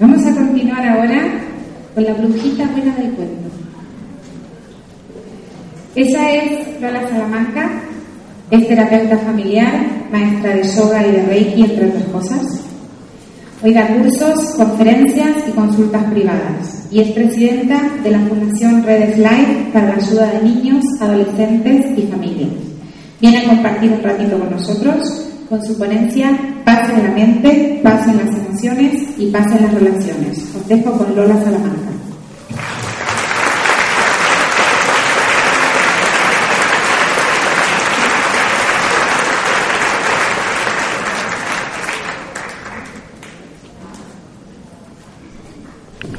Vamos a continuar ahora con la brujita buena del cuento. Esa es Lola Salamanca, es terapeuta familiar, maestra de yoga y de reiki, entre otras cosas. Hoy da cursos, conferencias y consultas privadas y es presidenta de la Fundación Redes Live para la ayuda de niños, adolescentes y familias. Viene a compartir un ratito con nosotros con su ponencia Paz en la mente, paz en las emociones y paz en las relaciones. Os dejo con Lola Salamanca.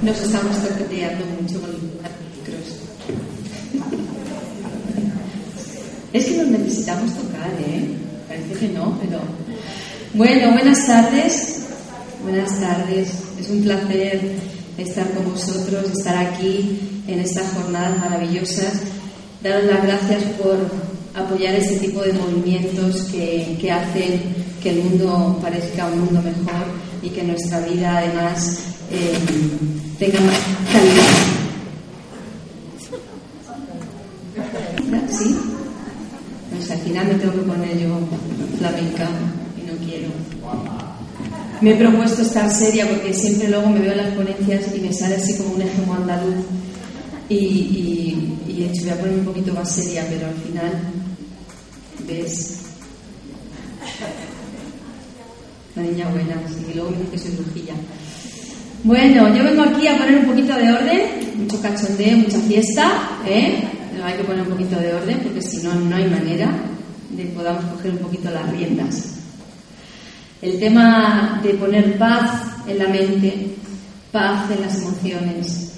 Nos estamos toqueteando mucho con los micros. Es que nos necesitamos tocar, ¿eh? Parece no, pero. Bueno, buenas tardes. Buenas tardes. Es un placer estar con vosotros, estar aquí en estas jornadas maravillosas. Daros las gracias por apoyar este tipo de movimientos que, que hacen que el mundo parezca un mundo mejor y que nuestra vida además eh, tenga más calidad. ¿Sí? Al final me tengo que poner yo flamenca y no quiero. Me he propuesto estar seria porque siempre luego me veo en las ponencias y me sale así como un ejemplo andaluz y, y, y he dicho voy a poner un poquito más seria, pero al final, ¿ves? La niña buena, y luego me dice que soy brujilla. Bueno, yo vengo aquí a poner un poquito de orden, mucho cachondeo, mucha fiesta, ¿eh? Pero hay que poner un poquito de orden porque si no, no hay manera de podamos coger un poquito las riendas. El tema de poner paz en la mente, paz en las emociones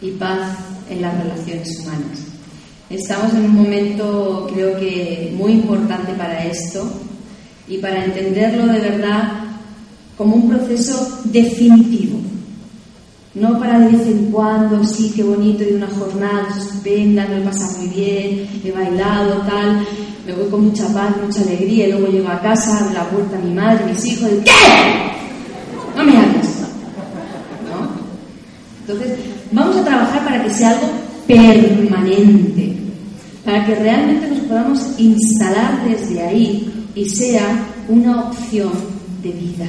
y paz en las relaciones humanas. Estamos en un momento, creo que, muy importante para esto y para entenderlo de verdad como un proceso definitivo. No para de vez en cuando, sí, qué bonito, y una jornada estupenda, me he pasado muy bien, he bailado, tal, me voy con mucha paz, mucha alegría, y luego llego a casa, abro la puerta a mi madre, mis hijos, y ¿qué? No me hables. ¿No? Entonces, vamos a trabajar para que sea algo permanente, para que realmente nos podamos instalar desde ahí y sea una opción de vida.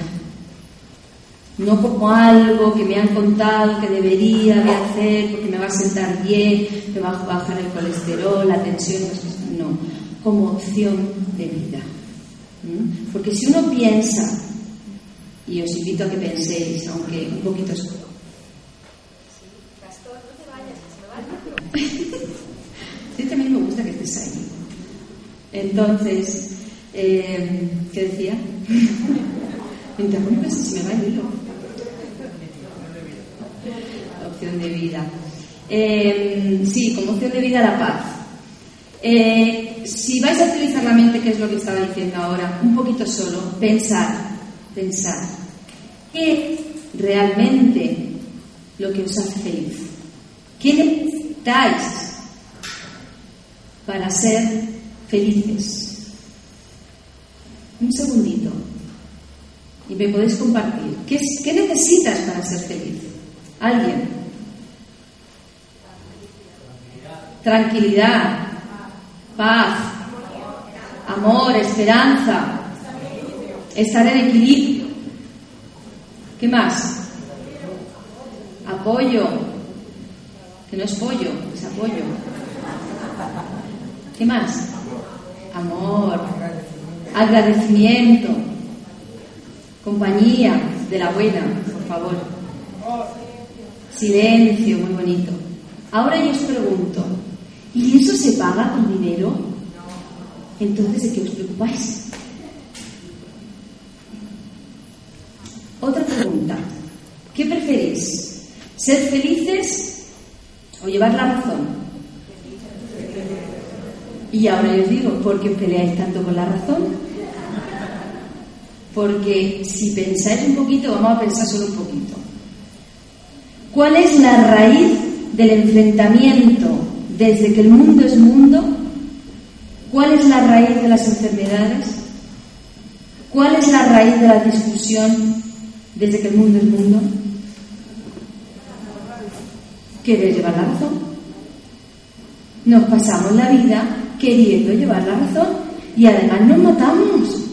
No como algo que me han contado que debería de hacer porque me va a sentar bien, me va a bajar el colesterol, la tensión, no, como opción de vida. Porque si uno piensa, y os invito a que penséis, aunque un poquito es Sí, también me gusta que estés ahí. Entonces, eh, ¿qué decía? me interrumpes si me va el hilo. Opción de vida. Eh, sí, como opción de vida la paz. Eh, si vais a utilizar la mente, que es lo que estaba diciendo ahora, un poquito solo, pensar, pensar. ¿Qué realmente lo que os hace feliz? ¿Qué necesitáis para ser felices? Un segundito. Y me podéis compartir. ¿Qué, qué necesitas para ser feliz? ¿Alguien? Tranquilidad, paz, amor, esperanza, estar en equilibrio. ¿Qué más? Apoyo, que no es pollo, es apoyo. ¿Qué más? Amor, agradecimiento, compañía de la buena, por favor. Silencio, muy bonito. Ahora yo os pregunto, ¿y eso se paga con dinero? Entonces, ¿de qué os preocupáis? Otra pregunta. ¿Qué preferís? ¿Ser felices o llevar la razón? Y ahora os digo, ¿por qué peleáis tanto con la razón? Porque si pensáis un poquito, vamos a pensar solo un poquito. ¿Cuál es la raíz del enfrentamiento desde que el mundo es mundo? ¿Cuál es la raíz de las enfermedades? ¿Cuál es la raíz de la discusión desde que el mundo es mundo? ¿Querer llevar la razón? Nos pasamos la vida queriendo llevar la razón y además nos matamos.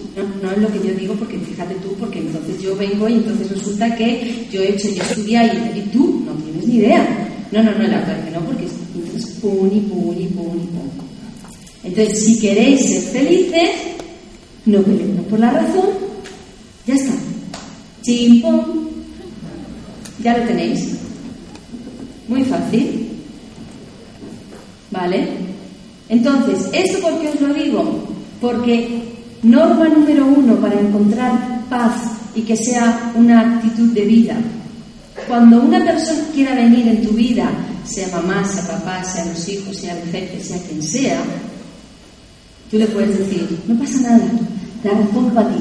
No, es lo que yo digo porque fíjate tú, porque entonces yo vengo y entonces resulta que yo he hecho, yo estudiado y, tú no tienes ni idea. No, no, no, la verdad que no, porque entonces pum y pum pum pum. Entonces, si queréis ser felices, no peleemos por la razón, ya está. Chimpón, ya lo tenéis. Muy fácil. ¿Vale? Entonces, ¿esto por qué os lo digo? Porque norma número uno para encontrar paz y que sea una actitud de vida. Cuando una persona quiera venir en tu vida, sea mamá, sea papá, sea los hijos, sea el jefe, sea quien sea, tú le puedes decir, no pasa nada, la razón para ti,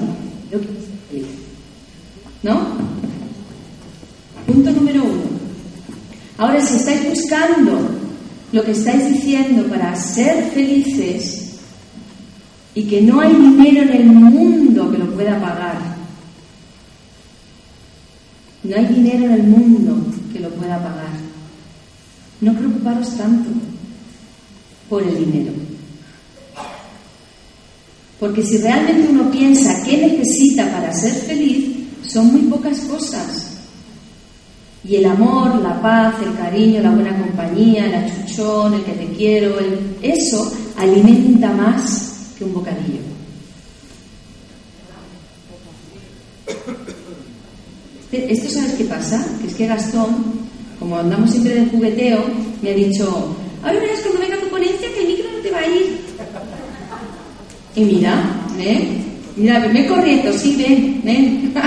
feliz. ¿No? Punto número uno. Ahora, si estáis buscando lo que estáis diciendo para ser felices y que no hay dinero en el mundo que lo pueda pagar, no hay dinero en el mundo que lo pueda pagar, no preocuparos tanto por el dinero. Porque si realmente uno piensa qué necesita para ser feliz, son muy pocas cosas. Y el amor, la paz, el cariño, la buena compañía, el achuchón, el que te quiero, eso alimenta más que un bocadillo. Este, ¿Esto sabes qué pasa? Que es que Gastón, como andamos siempre de jugueteo, me ha dicho, ahora verás cuando venga tu ponencia que el micro no te va a ir. Y mira, ¿eh? Mira, ven corriendo, sí, ven, ven.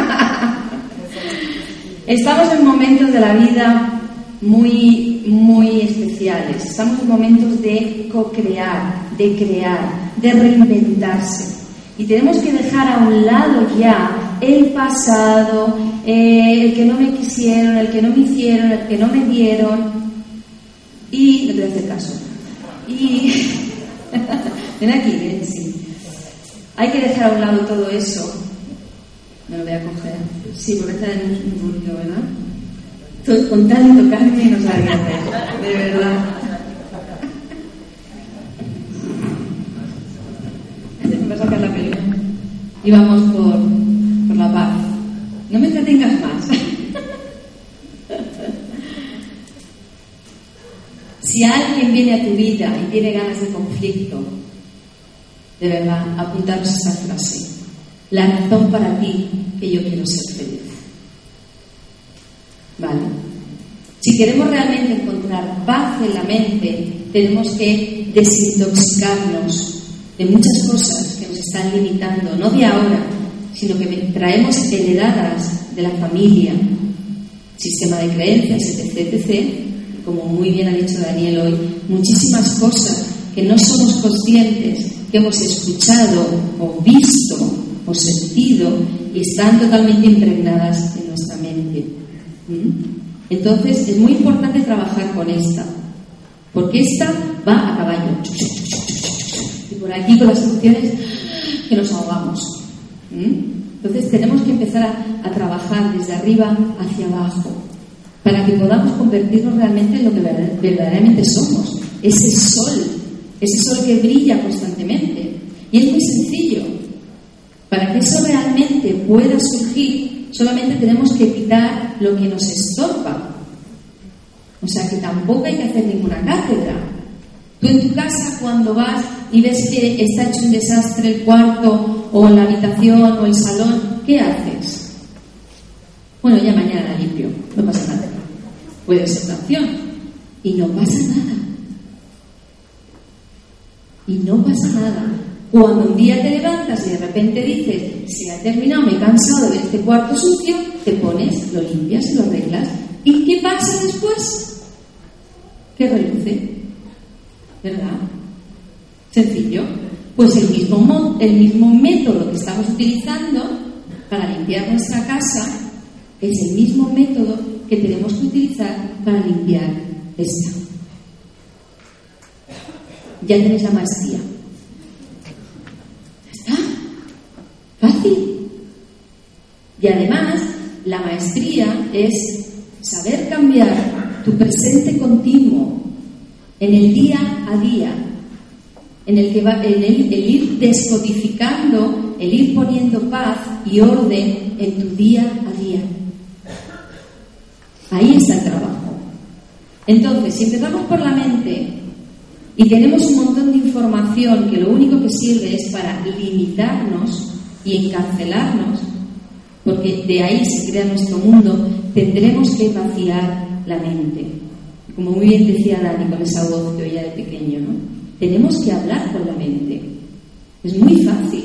Estamos en momentos de la vida muy, muy especiales. Estamos en momentos de co-crear, de crear, de reinventarse. Y tenemos que dejar a un lado ya el pasado, eh, el que no me quisieron, el que no me hicieron, el que no me dieron. Y no te voy a hacer caso. Y ven aquí, ven, sí. Hay que dejar a un lado todo eso. Me lo voy a coger. Sí, porque está en un ruido, ¿verdad? Con tal de tocarme no sabía hacer, de verdad. Me va a sacar la. Y vamos por. No me entretengas más. si alguien viene a tu vida y tiene ganas de conflicto, de verdad, apuntaros esa frase. La razón para ti que yo quiero ser feliz. ¿Vale? Si queremos realmente encontrar paz en la mente, tenemos que desintoxicarnos de muchas cosas que nos están limitando, no de ahora, sino que traemos heredadas de la familia, sistema de creencias, etc., etc., como muy bien ha dicho Daniel hoy, muchísimas cosas que no somos conscientes, que hemos escuchado o visto o sentido y están totalmente impregnadas en nuestra mente. ¿Mm? Entonces es muy importante trabajar con esta, porque esta va a caballo. Y por aquí con las funciones que nos ahogamos. ¿Mm? Entonces tenemos que empezar a, a, trabajar desde arriba hacia abajo para que podamos convertirnos realmente en lo que verdaderamente somos, ese sol, ese sol que brilla constantemente. Y es muy sencillo. Para que eso realmente pueda surgir, solamente tenemos que quitar lo que nos estorba. O sea que tampoco hay que hacer ninguna cátedra. Tú en tu casa cuando vas y ves que está hecho un desastre el cuarto o la habitación o el salón, ¿qué haces? Bueno, ya mañana limpio, no pasa nada. Puede ser una opción. Y no pasa nada. Y no pasa nada. Cuando un día te levantas y de repente dices, se ha terminado, me he cansado de ver este cuarto sucio, te pones, lo limpias y lo arreglas. ¿Y qué pasa después? Que reluce. ¿Verdad? Sencillo. Pues el mismo, el mismo método que estamos utilizando para limpiar nuestra casa es el mismo método que tenemos que utilizar para limpiar esta. Ya tienes la maestría. ¿Ya está? Fácil. Y además, la maestría es saber cambiar tu presente continuo en el día a día, en el que va, en el, el ir descodificando, el ir poniendo paz y orden en tu día a día. Ahí está el trabajo. Entonces, si empezamos por la mente y tenemos un montón de información que lo único que sirve es para limitarnos y encarcelarnos, porque de ahí se crea nuestro mundo, tendremos que vaciar la mente. Como muy bien decía Dani con esa voz que oía de pequeño, ¿no? Tenemos que hablar con la mente. Es muy fácil.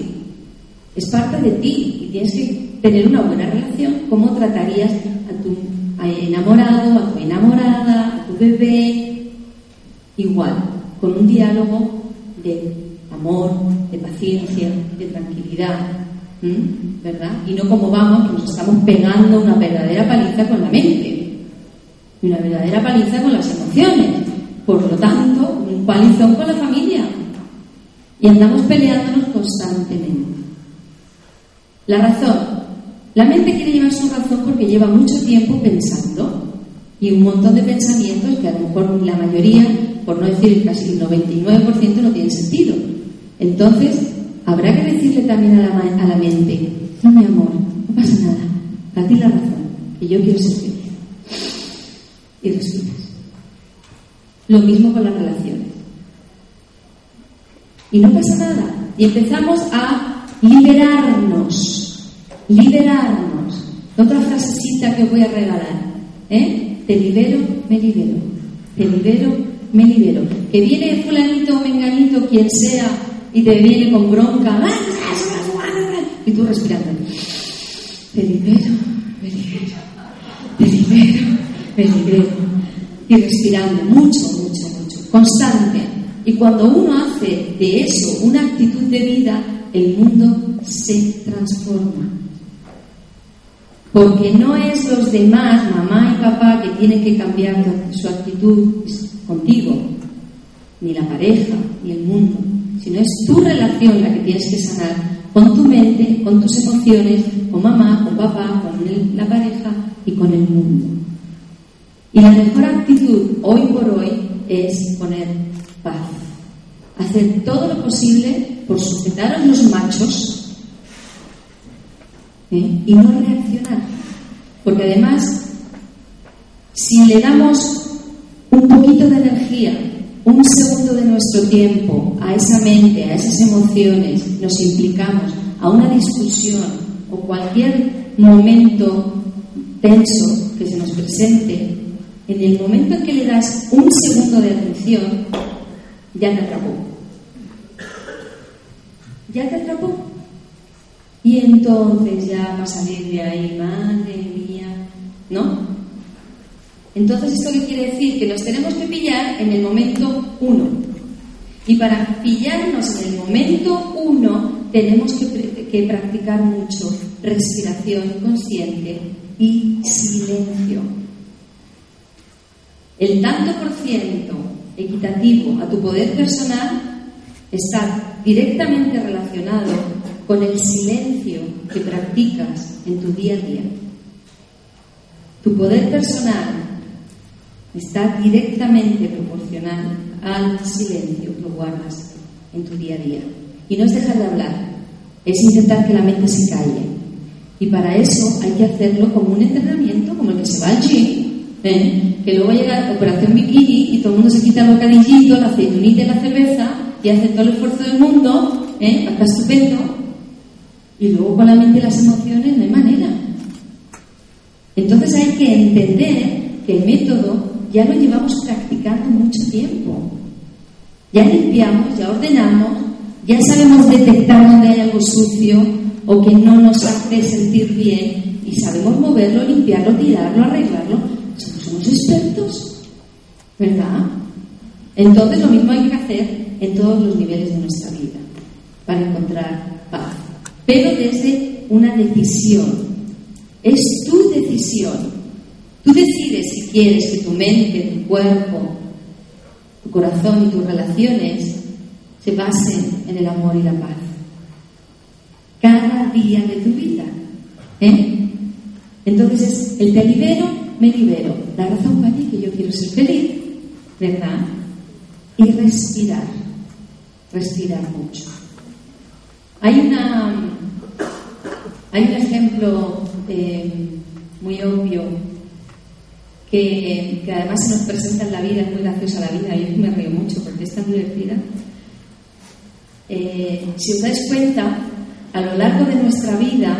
Es parte de ti y tienes que tener una buena relación. ¿Cómo tratarías a tu enamorado, a tu enamorada, a tu bebé? Igual, con un diálogo de amor, de paciencia, de tranquilidad, ¿verdad? Y no como vamos, que nos estamos pegando una verdadera paliza con la mente y una verdadera paliza con las emociones. Por lo tanto, un palizón con la familia. Y andamos peleándonos constantemente. La razón. La mente quiere llevar su razón porque lleva mucho tiempo pensando y un montón de pensamientos que a lo mejor la mayoría, por no decir casi el 99%, no tiene sentido. Entonces, habrá que decirle también a la, a la mente, no mi amor, no pasa nada, a ti la razón, que yo quiero ser feliz. Y respiras. Lo mismo con las relaciones. Y no pasa nada. Y empezamos a liberarnos. Liberarnos. Otra frasecita que os voy a regalar. ¿eh? Te libero, me libero. Te libero, me libero. Que viene fulanito menganito, quien sea, y te viene con bronca, y tú respirando. Te libero, me libero, te libero, me libero. Y respirando mucho, mucho, mucho, constante. Y cuando uno hace de eso una actitud de vida, el mundo se transforma. Porque no es los demás, mamá y papá, que tienen que cambiar su actitud contigo, ni la pareja, ni el mundo sino es tu relación la que tienes que sanar con tu mente, con tus emociones, con mamá, con papá, con la pareja y con el mundo. Y la mejor actitud hoy por hoy es poner paz. Hacer todo lo posible por sujetar a los machos ¿eh? y no reaccionar. Porque además, si le damos un poquito de energía un segundo de nuestro tiempo a esa mente, a esas emociones, nos implicamos a una discusión o cualquier momento tenso que se nos presente, en el momento en que le das un segundo de atención, ya te atrapó. Ya te atrapó. Y entonces ya va a salir de ahí, madre mía, ¿no? Entonces, ¿esto qué quiere decir? Que nos tenemos que pillar en el momento uno. Y para pillarnos en el momento uno, tenemos que, que practicar mucho respiración consciente y silencio. El tanto por ciento equitativo a tu poder personal está directamente relacionado con el silencio que practicas en tu día a día. Tu poder personal está directamente proporcional al silencio que guardas en tu día a día. Y no es dejar de hablar, es intentar que la mente se calle. Y para eso hay que hacerlo como un entrenamiento, como el que se va al gym, ¿eh? que luego llega la operación bikini y todo el mundo se quita el bocadillito, la aceitunita y la cerveza y hace todo el esfuerzo del mundo, ¿eh? está estupendo, y luego con la mente y las emociones no hay manera. Entonces hay que entender que el método ya lo llevamos practicando mucho tiempo. Ya limpiamos, ya ordenamos, ya sabemos detectar dónde hay algo sucio o que no nos hace sentir bien y sabemos moverlo, limpiarlo, tirarlo, arreglarlo. Somos expertos, ¿verdad? Entonces lo mismo hay que hacer en todos los niveles de nuestra vida para encontrar paz. Pero desde una decisión. Es tu decisión. Tú decides si quieres que tu mente, tu cuerpo, tu corazón y tus relaciones se basen en el amor y la paz. Cada día de tu vida. ¿eh? Entonces, el te libero, me libero. La razón para ti que yo quiero ser feliz, ¿verdad? Y respirar. Respirar mucho. Hay una hay un ejemplo eh, muy obvio que, además se nos presenta en la vida, es muy graciosa la vida, yo me río mucho porque es tan divertida. Eh, si os dais cuenta, a lo largo de nuestra vida,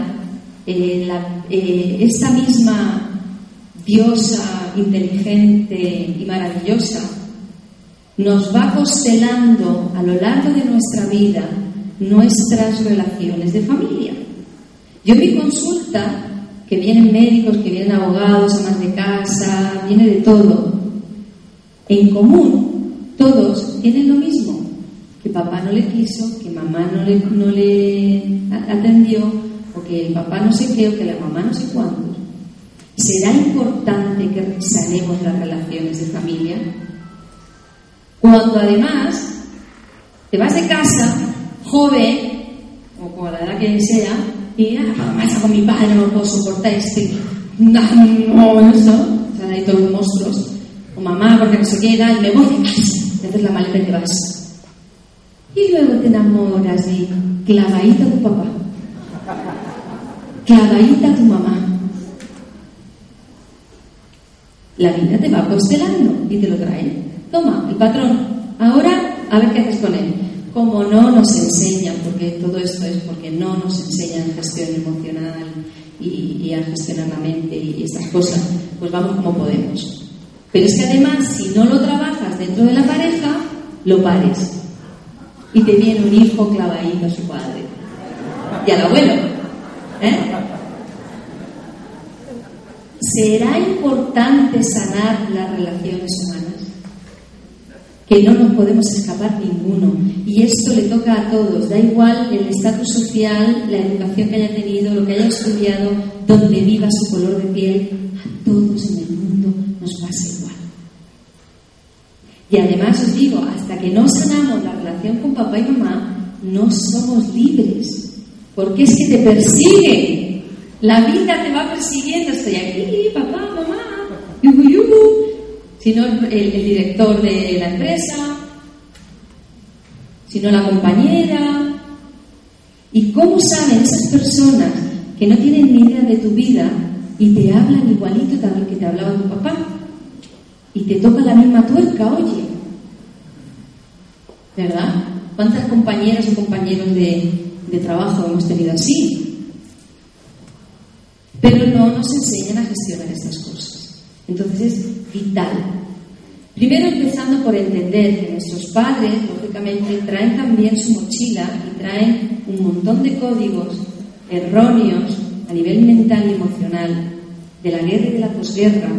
eh, esta misma diosa inteligente y maravillosa nos va constelando a lo largo de nuestra vida nuestras relaciones de familia. Yo en mi consulta, que vienen médicos, que vienen abogados, amas de casa, viene de todo, en común, todos tienen lo mismo, que papá no le quiso, que mamá no le, no le atendió, o que el papá no sé qué, que la mamá no sé cuándo. ¿Será importante que sanemos las relaciones de familia? Cuando además te vas de casa, joven, o con la edad que sea, y ah, mamá con mi padre, no puedo soportar este monstruo, o sea, ahí todos monstruos, o mamá porque no se queda, y me voy de casa, haces la maleta y te vas. Y luego te enamoras y clavadita a tu papá, clavadita a tu mamá. La vida te va constelando y te lo trae. Toma, el patrón, ahora a ver qué haces con él como no nos enseñan, porque todo esto es porque no nos enseñan gestión emocional y, a gestionar la mente y estas cosas, pues vamos como podemos. Pero es que además, si no lo trabajas dentro de la pareja, lo pares. Y te viene un hijo clavadito a su padre. Y al abuelo. ¿eh? ¿Será importante sanar las relaciones humanas? que no nos podemos escapar ninguno. Y esto le toca a todos, da igual el estatus social, la educación que haya tenido, lo que haya estudiado, donde viva su color de piel, a todos en el mundo nos pasa igual. Y además os digo, hasta que no sanamos la relación con papá y mamá, no somos libres, porque es que te persigue. La vida te va persiguiendo, estoy aquí, papá, mamá, yuhu, yuhu sino el, el director de la empresa, sino la compañera. ¿Y cómo saben esas personas que no tienen ni idea de tu vida y te hablan igualito también que te hablaba tu papá? Y te toca la misma tuerca, oye. ¿Verdad? ¿Cuántas compañeras y compañeros de, de trabajo hemos tenido así? Pero no nos enseñan a gestionar estas cosas. Entonces es vital. Primero empezando por entender que nuestros padres, lógicamente, traen también su mochila y traen un montón de códigos erróneos a nivel mental y emocional de la guerra y de la posguerra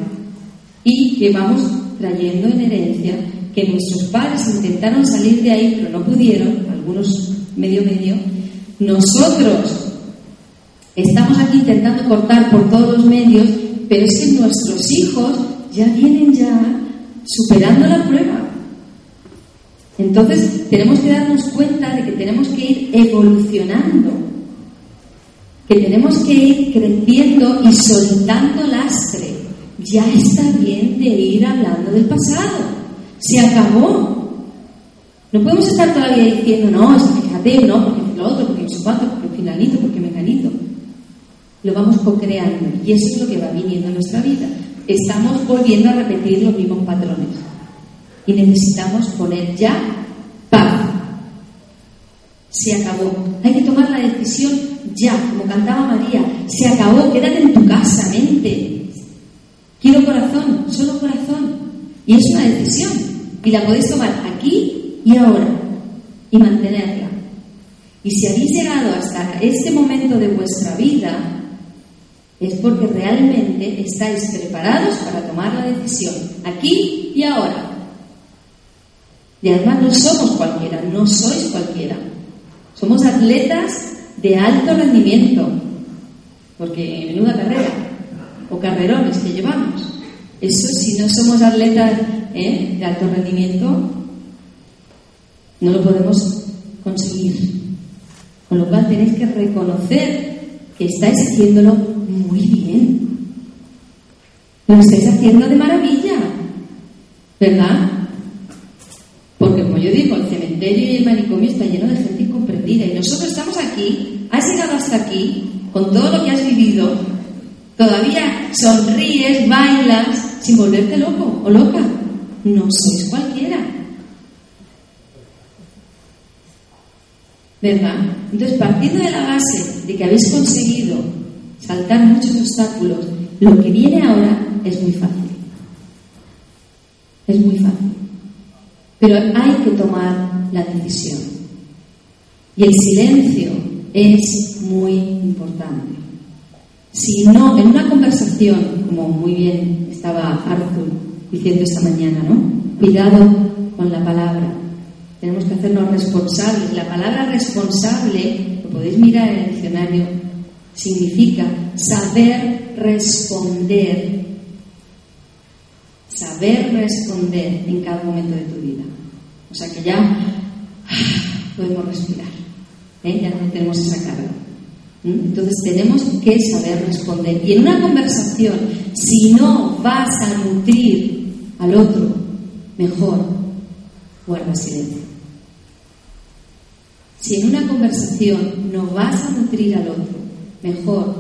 y que vamos trayendo en herencia que nuestros padres intentaron salir de ahí pero no pudieron, algunos medio medio, nosotros estamos aquí intentando cortar por todos los medios, pero es que nuestros hijos ya vienen ya superando la prueba. Entonces tenemos que darnos cuenta de que tenemos que ir evolucionando, que tenemos que ir creciendo y soltando lastre. Ya está bien de ir hablando del pasado. Se acabó. No podemos estar todavía diciendo, no, fíjate, no, porque lo otro, porque cuánto, porque finalito, porque mecanito. Lo vamos co-creando y eso es lo que va viniendo en nuestra vida estamos volviendo a repetir los mismos patrones. Y necesitamos poner ya paz. Se acabó. Hay que tomar la decisión ya, como cantaba María. Se acabó, quédate en tu casa, mente. Quiero corazón, solo corazón. Y es una decisión. Y la podéis tomar aquí y ahora. Y mantenerla. Y si habéis llegado hasta este momento de vuestra vida, es porque realmente estáis preparados para tomar la decisión, aquí y ahora. Y además no somos cualquiera, no sois cualquiera. Somos atletas de alto rendimiento, porque menuda carrera, o carrerones que llevamos. Eso si no somos atletas ¿eh? de alto rendimiento, no lo podemos conseguir. Con lo cual tenéis que reconocer que estáis haciéndolo muy bien. Lo estáis haciendo de maravilla, ¿verdad? Porque como yo digo, el cementerio y el manicomio está lleno de gente incomprendida y nosotros estamos aquí, has llegado hasta aquí, con todo lo que has vivido, todavía sonríes, bailas, sin volverte loco o loca. No sois cualquiera. ¿Verdad? Entonces, partiendo de la base de que habéis conseguido saltar muchos obstáculos, lo que viene ahora es muy fácil. Es muy fácil. Pero hay que tomar la decisión. Y el silencio es muy importante. Si no, en una conversación, como muy bien estaba Arthur diciendo esta mañana, ¿no? Cuidado con la palabra. Tenemos que hacernos responsables. La palabra responsable, lo podéis mirar en el diccionario, significa saber responder. Saber responder en cada momento de tu vida. O sea que ya podemos respirar. ¿eh? Ya no tenemos esa carga. Entonces tenemos que saber responder. Y en una conversación, si no vas a nutrir al otro, mejor guarda silencio. Si en una conversación no vas a nutrir al otro, mejor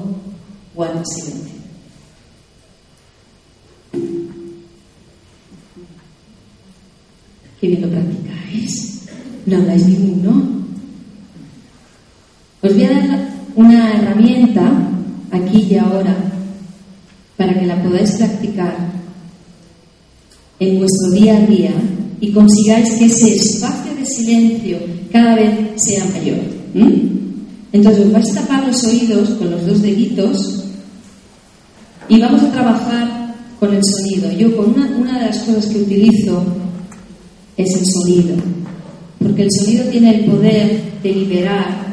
guarda silencio. Qué bien lo practicáis. No habláis ninguno. Os voy a dar una herramienta aquí y ahora para que la podáis practicar en vuestro día a día y consigáis que ese espacio de silencio cada vez sea mayor. Entonces vais a tapar los oídos con los dos deditos y vamos a trabajar con el sonido. Yo con una, una de las cosas que utilizo es el sonido, porque el sonido tiene el poder de liberar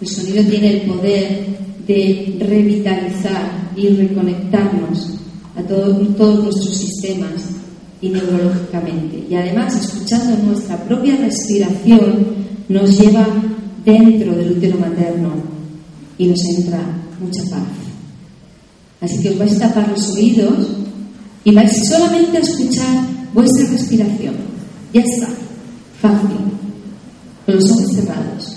el sonido tiene el poder de revitalizar y reconectarnos a todos nuestros sistemas y neurológicamente. Y además, escuchando nuestra propia respiración, nos lleva dentro del útero materno y nos entra mucha paz. Así que os vais a tapar los oídos y vais solamente a escuchar vuestra respiración. Ya está, fácil, con los ojos cerrados.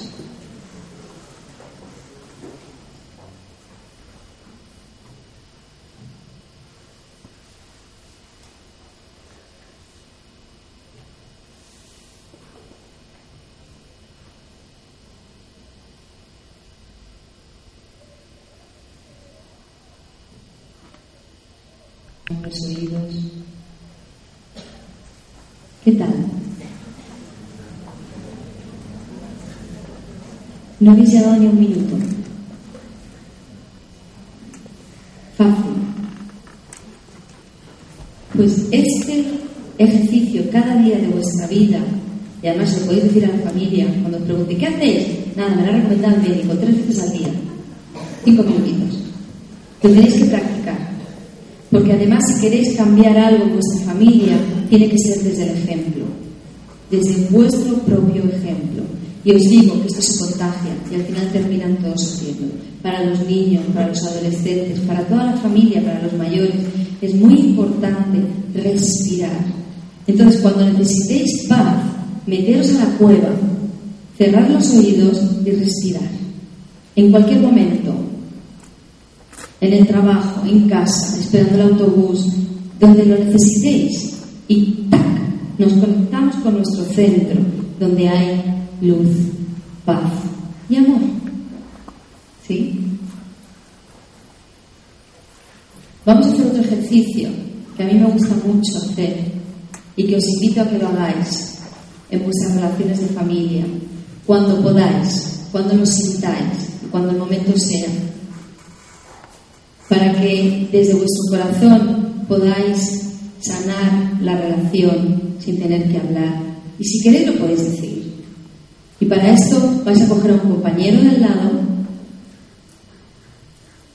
los oídos. ¿Qué tal? No habéis llegado ni un minuto. Fácil. Pues este ejercicio cada día de vuestra vida, y además lo podéis decir a la familia, cuando os pregunte, ¿qué hacéis? Nada, me lo ha recomendado el médico, tres veces al día, cinco minutitos. Que tenéis que practicar. Porque además si queréis cambiar algo en vuestra familia, tiene que ser desde el ejemplo, desde vuestro propio ejemplo. Y os digo que esto se contagia y al final terminan todos haciendo. Para los niños, para los adolescentes, para toda la familia, para los mayores, es muy importante respirar. Entonces, cuando necesitéis paz, meteros a la cueva, cerrar los oídos y respirar. En cualquier momento, en el trabajo, en casa, esperando el autobús, donde lo necesitéis. Y ¡tac! nos conectamos con nuestro centro, donde hay luz, paz y amor. ¿Sí? Vamos a hacer otro ejercicio que a mí me gusta mucho hacer y que os invito a que lo hagáis en vuestras relaciones de familia, cuando podáis, cuando lo sintáis, cuando el momento sea. para que desde vuestro corazón podáis sanar la relación sin tener que hablar. Y si queréis lo podéis decir. Y para esto vais a coger a un compañero del lado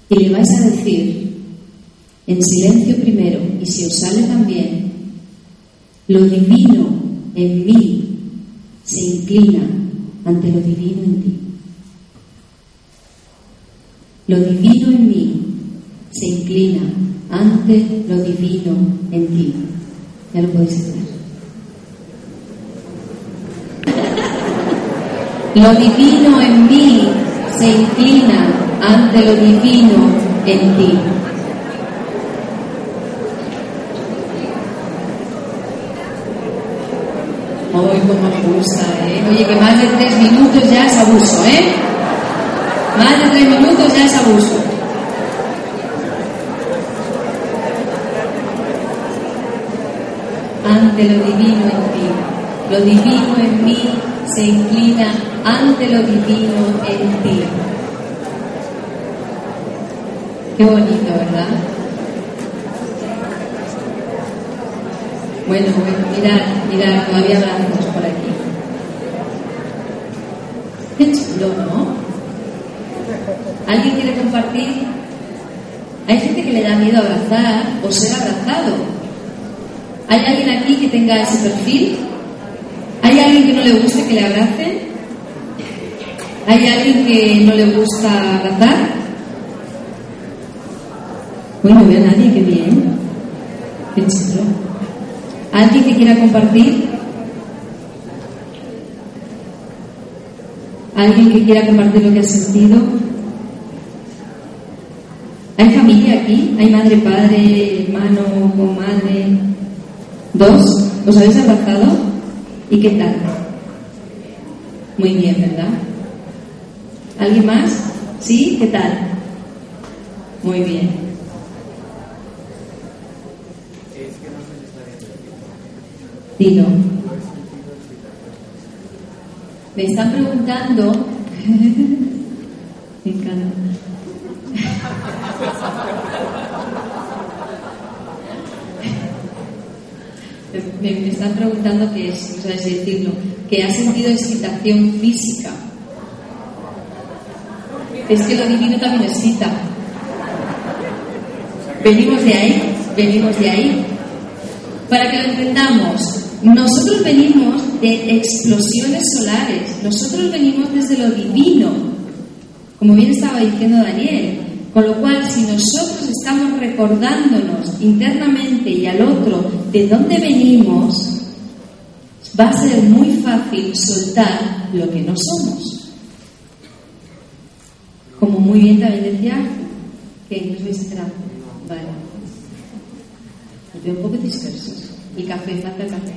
y le vais a decir en silencio primero, y si os sale también, lo divino en mí se inclina ante lo divino en ti. Lo divino en mí se inclina ante lo divino en ti. Ya lo podéis hacer. Lo divino en mí se inclina ante lo divino en ti. Hoy como me gusta, ¿eh? Oye, que más de tres minutos ya es abuso, ¿eh? Más de tres minutos ya es abuso. Ante lo divino en ti. Lo divino en mí se inclina ante lo divino en ti. Qué bonito, ¿verdad? Bueno, bueno, mirad, mirad, todavía abrazos por aquí. Qué chulo, ¿no? ¿Alguien quiere compartir? Hay gente que le da miedo abrazar o ser abrazado. ¿Hay alguien aquí que tenga ese perfil? ¿Hay alguien que no le guste que le abracen? ¿Hay alguien que no le gusta abrazar? Bueno, no veo a nadie, qué bien. Qué chulo. ¿Alguien que quiera compartir? ¿Alguien que quiera compartir lo que ha sentido? ¿Hay familia aquí? ¿Hay madre, padre, hermano, madre? ¿Dos? ¿Os habéis abrazado? ¿Y qué tal? Muy bien, ¿verdad? ¿Alguien más? ¿Sí? ¿Qué tal? Muy bien. Dilo. Me están preguntando. Me encanta. Me, están preguntando qué es, no sabes decirlo, que ha sentido excitación física. Es que lo divino también excita. Venimos de ahí, venimos de ahí. Para que lo entendamos, nosotros venimos de explosiones solares, nosotros venimos desde lo divino, como bien estaba diciendo Daniel. Con lo cual, si nosotros estamos recordándonos internamente y al otro de dónde venimos, va a ser muy fácil soltar lo que no somos. Como muy bien también decía, que esperando. Vale. Estoy un poco dispersos. El café, falta el café.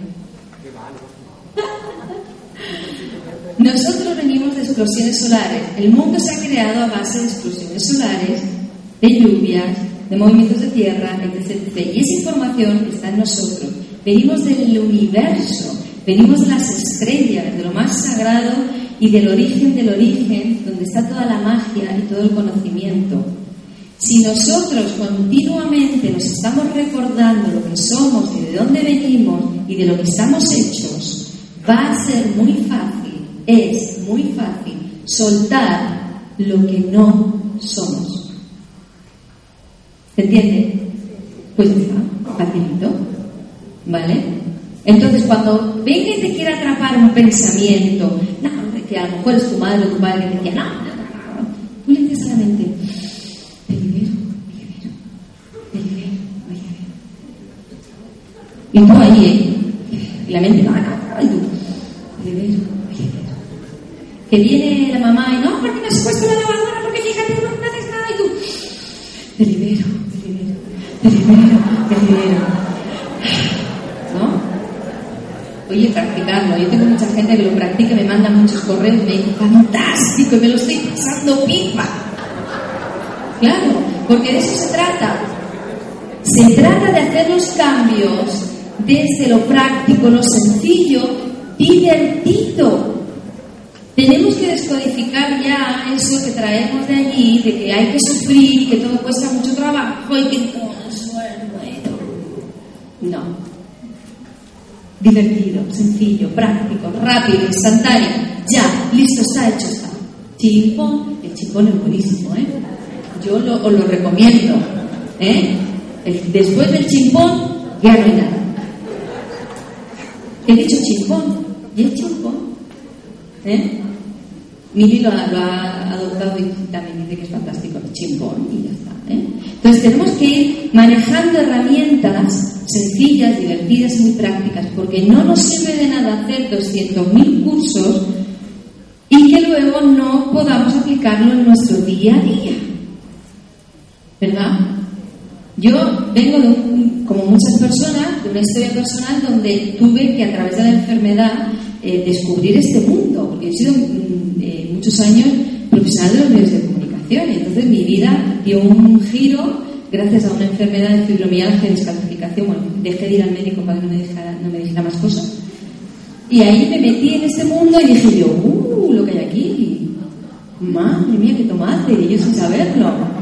Nosotros venimos de explosiones solares. El mundo se ha creado a base de explosiones solares, de lluvias, de movimientos de tierra, etc. Y esa información está en nosotros. Venimos del universo, venimos de las estrellas, de lo más sagrado y del origen del origen, donde está toda la magia y todo el conocimiento. Si nosotros continuamente nos estamos recordando lo que somos y de dónde venimos y de lo que estamos hechos, va a ser muy fácil, es muy fácil soltar lo que no somos. ¿Se entiende? Pues está, facilito. ¿Vale? Entonces, cuando venga y te quiera atrapar un pensamiento, no, que a lo mejor es tu madre o tu padre que te decía, no, no, no, no, tú le dices a la mente, te libero, me libero, me libero, libero. Y tú ahí, ¿eh? Y la mente, no, no, no, y tú, me libero, me libero. Que viene la mamá y no, porque no has puesto la lavadora, porque fíjate, no, no haces nada, y tú, me libero, me libero, me libero, me. ¿No? Oye, practicarlo. Yo tengo mucha gente que lo practica, me manda muchos correos, me dice, fantástico, me lo estoy pasando pipa. Claro, porque de eso se trata. Se trata de hacer los cambios desde lo práctico, lo sencillo, divertido. Tenemos que descodificar ya eso que traemos de allí, de que hay que sufrir que todo cuesta mucho trabajo y que todo es bueno. No. Divertido, sencillo, práctico, rápido, instantáneo. Ya, listo, está hecho, está. Chimpón, el chimpón es buenísimo, ¿eh? Yo lo, os lo recomiendo. ¿eh? después del chimpón, ya no hay nada. He dicho chimpón, y el chimpón. ¿Eh? Mili lo ha, adoptado y también dice que es fantástico, el chimpón, y ya está. ¿eh? Entonces tenemos que ir manejando herramientas sencillas, divertidas y muy prácticas, porque no nos sirve de nada hacer 200.000 cursos y que luego no podamos aplicarlo en nuestro día a día. ¿Verdad? Yo vengo de como muchas personas, de una historia personal donde tuve que a través de la enfermedad eh, descubrir este mundo, porque he sido mm, eh, muchos años profesional de los medios de comunicación y entonces mi vida dio un giro gracias a una enfermedad de fibromialgia, descalcificación. Bueno, dejé de ir al médico para que no me dijera, no me dijera más cosas. Y ahí me metí en este mundo y dije yo, ¡uh! Lo que hay aquí. Madre mía, qué tomate, y yo sin saberlo.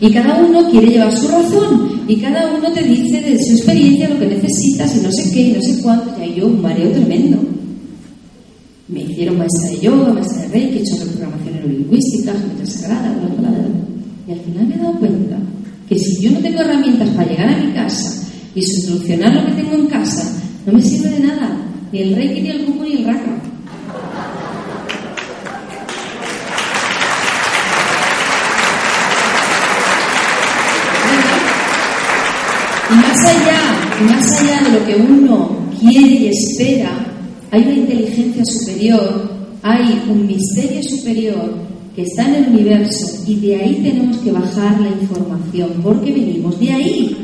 Y cada uno quiere llevar su razón y cada uno te dice de su experiencia lo que necesitas y no sé qué y no sé cuánto. Y ahí yo un mareo tremendo. Me hicieron maestra de yoga, maestra de reiki, he hecho reprogramación neurolingüística, geometría sagrada, bla, bla. Y al final me he dado cuenta que si yo no tengo herramientas para llegar a mi casa y solucionar lo que tengo en casa, no me sirve de nada. Ni el reiki, ni el cubo, ni el raka. Más allá, más allá de lo que uno quiere y espera, hay una inteligencia superior, hay un misterio superior que está en el universo y de ahí tenemos que bajar la información porque venimos de ahí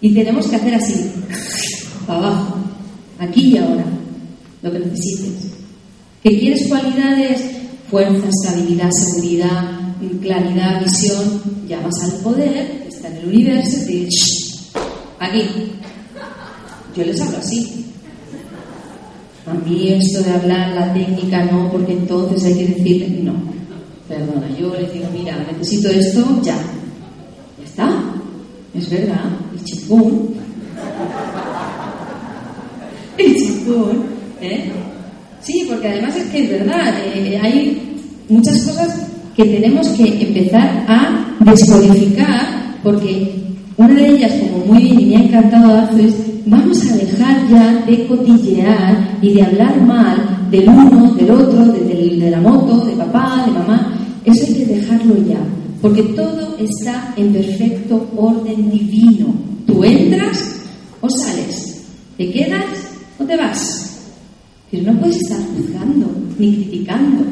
y tenemos que hacer así, para abajo, aquí y ahora, lo que necesites. ¿Que quieres cualidades? Fuerza, estabilidad, seguridad, claridad, visión, llamas al poder, está en el universo y dices, Aquí. Yo les hablo así. A mí esto de hablar la técnica no, porque entonces hay que decir, no, perdona, yo les digo, mira, necesito esto ya. Ya está. Es verdad, el chimpún. El chimpún, ¿eh? Sí, porque además es que es verdad, eh, hay muchas cosas que tenemos que empezar a descodificar porque una de ellas, como muy bien y me ha encantado es, vamos a dejar ya de cotillear y de hablar mal del uno, del otro, de, la moto, de papá, de mamá. Eso hay que dejarlo ya, porque todo está en perfecto orden divino. Tú entras o sales, te quedas o te vas. Pero no puedes estar juzgando, ni criticando,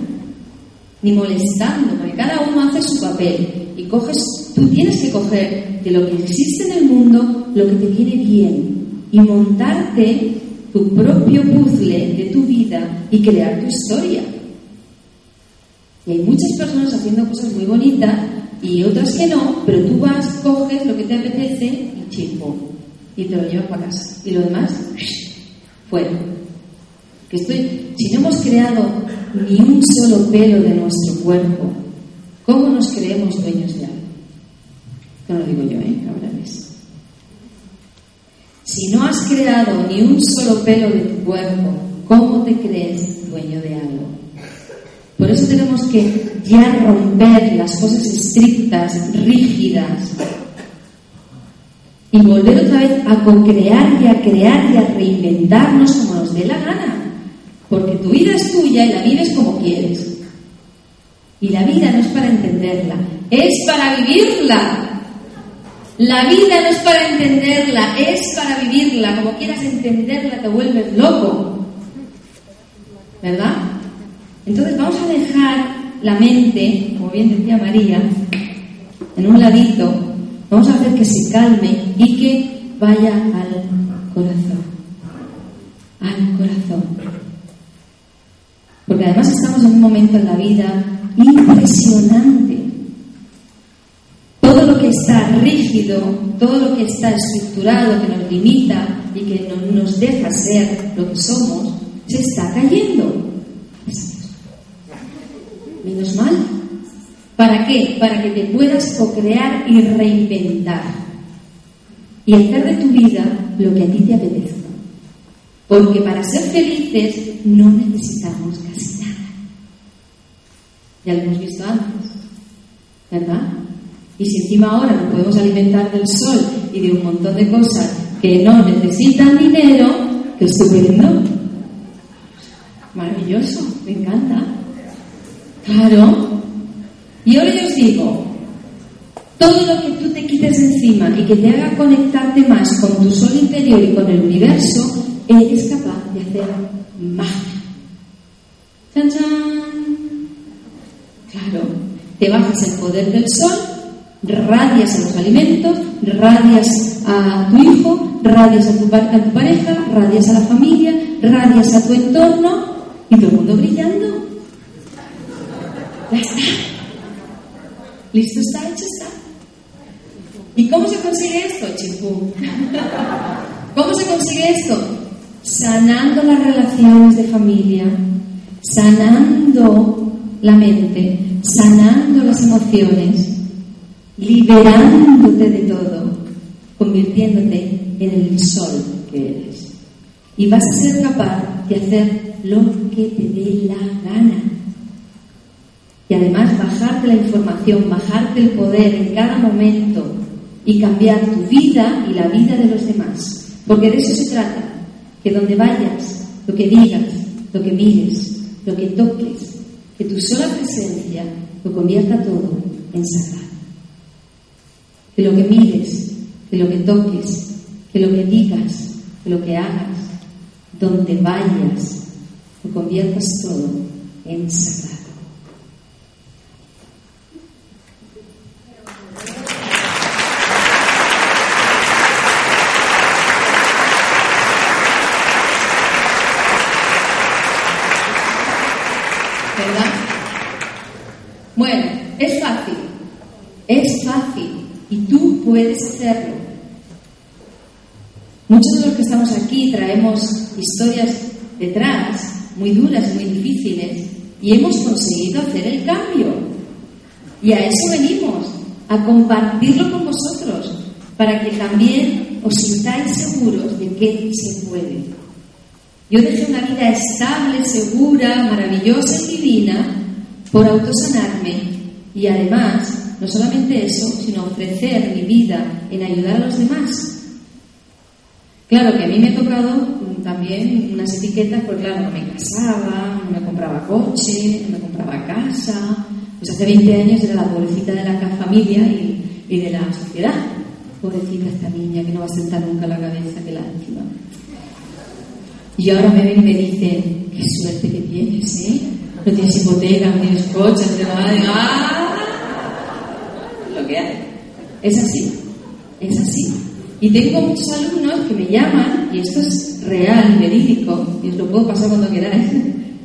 ni molestando, porque cada uno hace su papel y coges, tú tienes que coger de lo que existe en el mundo lo que te viene bien y montarte tu propio puzzle de tu vida y crear tu historia. Y hay muchas personas haciendo cosas muy bonitas y otras que no, pero tú vas, coges lo que te apetece y chimpo, y te lo llevas para casa. Y lo demás, fuera. Que estoy, si no hemos creado ni un solo pelo de nuestro cuerpo, ¿cómo nos creemos dueños de algo? No lo digo yo, ¿eh? Cabrales. Si no has creado ni un solo pelo de tu cuerpo, ¿cómo te crees dueño de algo? Por eso tenemos que ya romper las cosas estrictas, rígidas, y volver otra vez a co-crear y a crear y a reinventarnos como nos dé la gana. Porque tu vida es tuya y la vives como quieres. Y la vida no es para entenderla, es para vivirla. La vida no es para entenderla, es para vivirla. Como quieras entenderla, te vuelves loco. ¿Verdad? Entonces vamos a dejar la mente, como bien decía María, en un ladito. Vamos a hacer que se calme y que vaya al corazón. Al corazón. Porque además estamos en un momento en la vida impresionante está rígido, todo lo que está estructurado, que nos limita y que no nos deja ser lo que somos, se está cayendo. menos mal. ¿Para qué? Para que te puedas co-crear y reinventar. Y hacer de tu vida lo que a ti te apetezca. Porque para ser felices no necesitamos casi nada. Ya lo hemos visto antes, ¿verdad? Y si encima ahora nos podemos alimentar del sol y de un montón de cosas que no necesitan dinero, que estupendo. Maravilloso, me encanta. Claro. Y ahora yo os digo, todo lo que tú te quites encima y que te haga conectarte más con tu sol interior y con el universo, eres capaz de hacer magia. ¡Chan, Claro, te bajas el poder del sol, radias a los alimentos, radias a tu hijo, radias a tu, a tu pareja, radias a la familia, radias a tu entorno y todo el mundo brillando. Ya está. Listo está, hecho está. ¿Y cómo se consigue esto, chimpú? ¿Cómo se consigue esto? Sanando las relaciones de familia, sanando la mente, sanando las emociones, liberándote de todo, convirtiéndote en el sol que eres. Y vas a ser capaz de hacer lo que te dé la gana. Y además bajarte la información, bajarte el poder en cada momento y cambiar tu vida y la vida de los demás. Porque de eso se trata, que donde vayas, lo que digas, lo que mires, lo que toques, que tu sola presencia lo convierta todo en sagrado. Que lo que mires, que lo que toques, que lo que digas, que lo que hagas, donde vayas, lo conviertas todo en sagrado. ¿Verdad? Bueno, es fácil, es fácil y tú puedes hacerlo. Muchos de los que estamos aquí traemos historias detrás, muy duras, muy difíciles, y hemos conseguido hacer el cambio. Y a eso venimos, a compartirlo con vosotros, para que también os sintáis seguros de que se puede. Yo dejé una vida estable, segura, maravillosa y divina por autosanarme y además, no solamente eso, sino ofrecer mi vida en ayudar a los demás. Claro que a mí me ha tocado también unas etiquetas, porque claro, no me casaba, no me compraba coche, no me compraba casa. Pues hace 20 años era la pobrecita de la familia y, y de la sociedad. Pobrecita esta niña que no va a sentar nunca la cabeza que la encima. Y ahora me ven y me dicen, qué suerte que tienes, ¿eh? No tienes hipoteca, no tienes coche, no tienes nada. ¡Ah! Es así, es así. Y tengo muchos alumnos que me llaman, y esto es real y verídico, y os lo puedo pasar cuando queráis,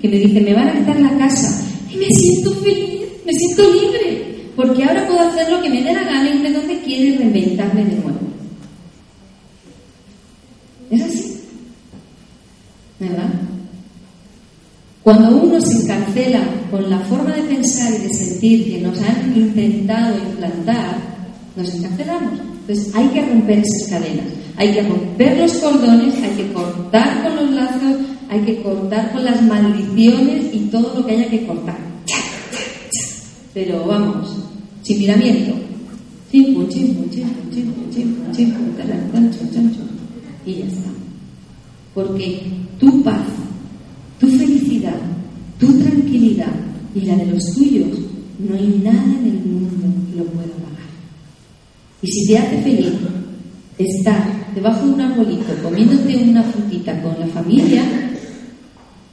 que me dicen, me van a quitar la casa, y me siento feliz, me siento libre, porque ahora puedo hacer lo que me dé la gana y de donde quiera y reinventarme de nuevo. Es así. ¿Verdad? Cuando uno se encarcela con la forma de pensar y de sentir que nos han intentado implantar, nos encarcelamos. Entonces hay que romper esas cadenas, hay que romper los cordones, hay que cortar con los lazos, hay que cortar con las maldiciones y todo lo que haya que cortar. Pero vamos, sin miramiento. Y ya está. Porque tu paz, tu felicidad, tu tranquilidad y la de los tuyos, no hay nada en el mundo que lo pueda pagar. Y si te hace feliz estar debajo de un arbolito comiéndote una frutita con la familia,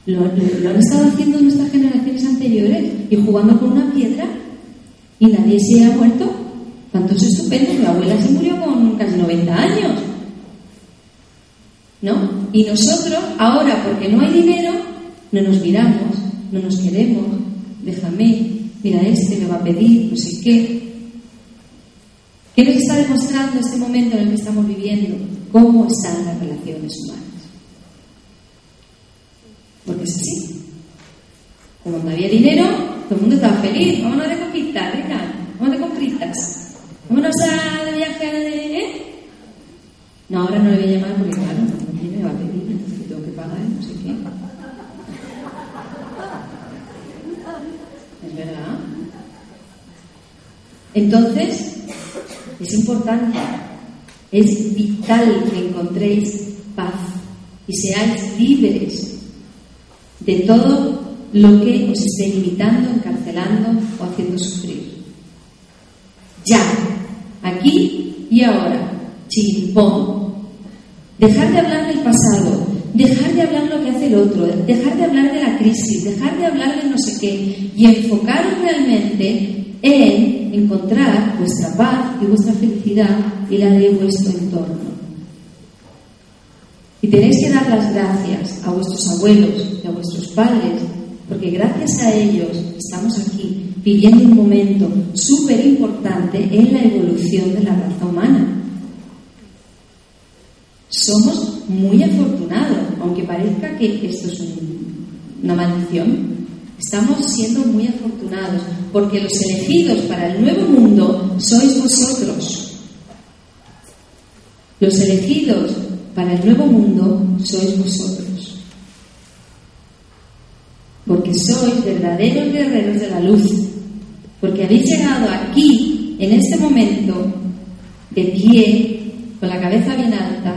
lo, han estado haciendo nuestras generaciones anteriores y jugando con una piedra y nadie se ha muerto. Tanto es estupendo, mi abuela se murió con casi 90 años. ¿No? Y nosotros, ahora, porque no hay dinero, no nos miramos, no nos queremos, déjame, mira este me va a pedir, no sé qué. ¿Qué nos está demostrando este momento en el que estamos viviendo? ¿Cómo están las relaciones humanas? Porque es así. Como no había dinero, Todo el mundo estaba feliz. Vámonos de copitas, venga. Vámonos de compritas. Vámonos a de viaje de... ¿eh? No, ahora no le voy a llamar porque claro, no me va a pedir, entonces tengo que pagar, no sé qué. Es verdad. Entonces, es importante, es vital que encontréis paz y seáis libres de todo lo que os esté limitando, encarcelando o haciendo sufrir. Ya, aquí y ahora, chimpón. Dejar de hablar del pasado, dejar de hablar lo que hace el otro, dejar de hablar de la crisis, dejar de hablar de no sé qué y enfocaros realmente en encontrar vuestra paz y vuestra felicidad y la de vuestro entorno. Y tenéis que dar las gracias a vuestros abuelos y a vuestros padres, porque gracias a ellos estamos aquí viviendo un momento súper importante en la evolución de la raza humana. Somos muy afortunados, aunque parezca que esto es una maldición. Estamos siendo muy afortunados, porque los elegidos para el nuevo mundo sois vosotros. Los elegidos para el nuevo mundo sois vosotros. Porque sois verdaderos guerreros de la luz. Porque habéis llegado aquí, en este momento, de pie, con la cabeza bien alta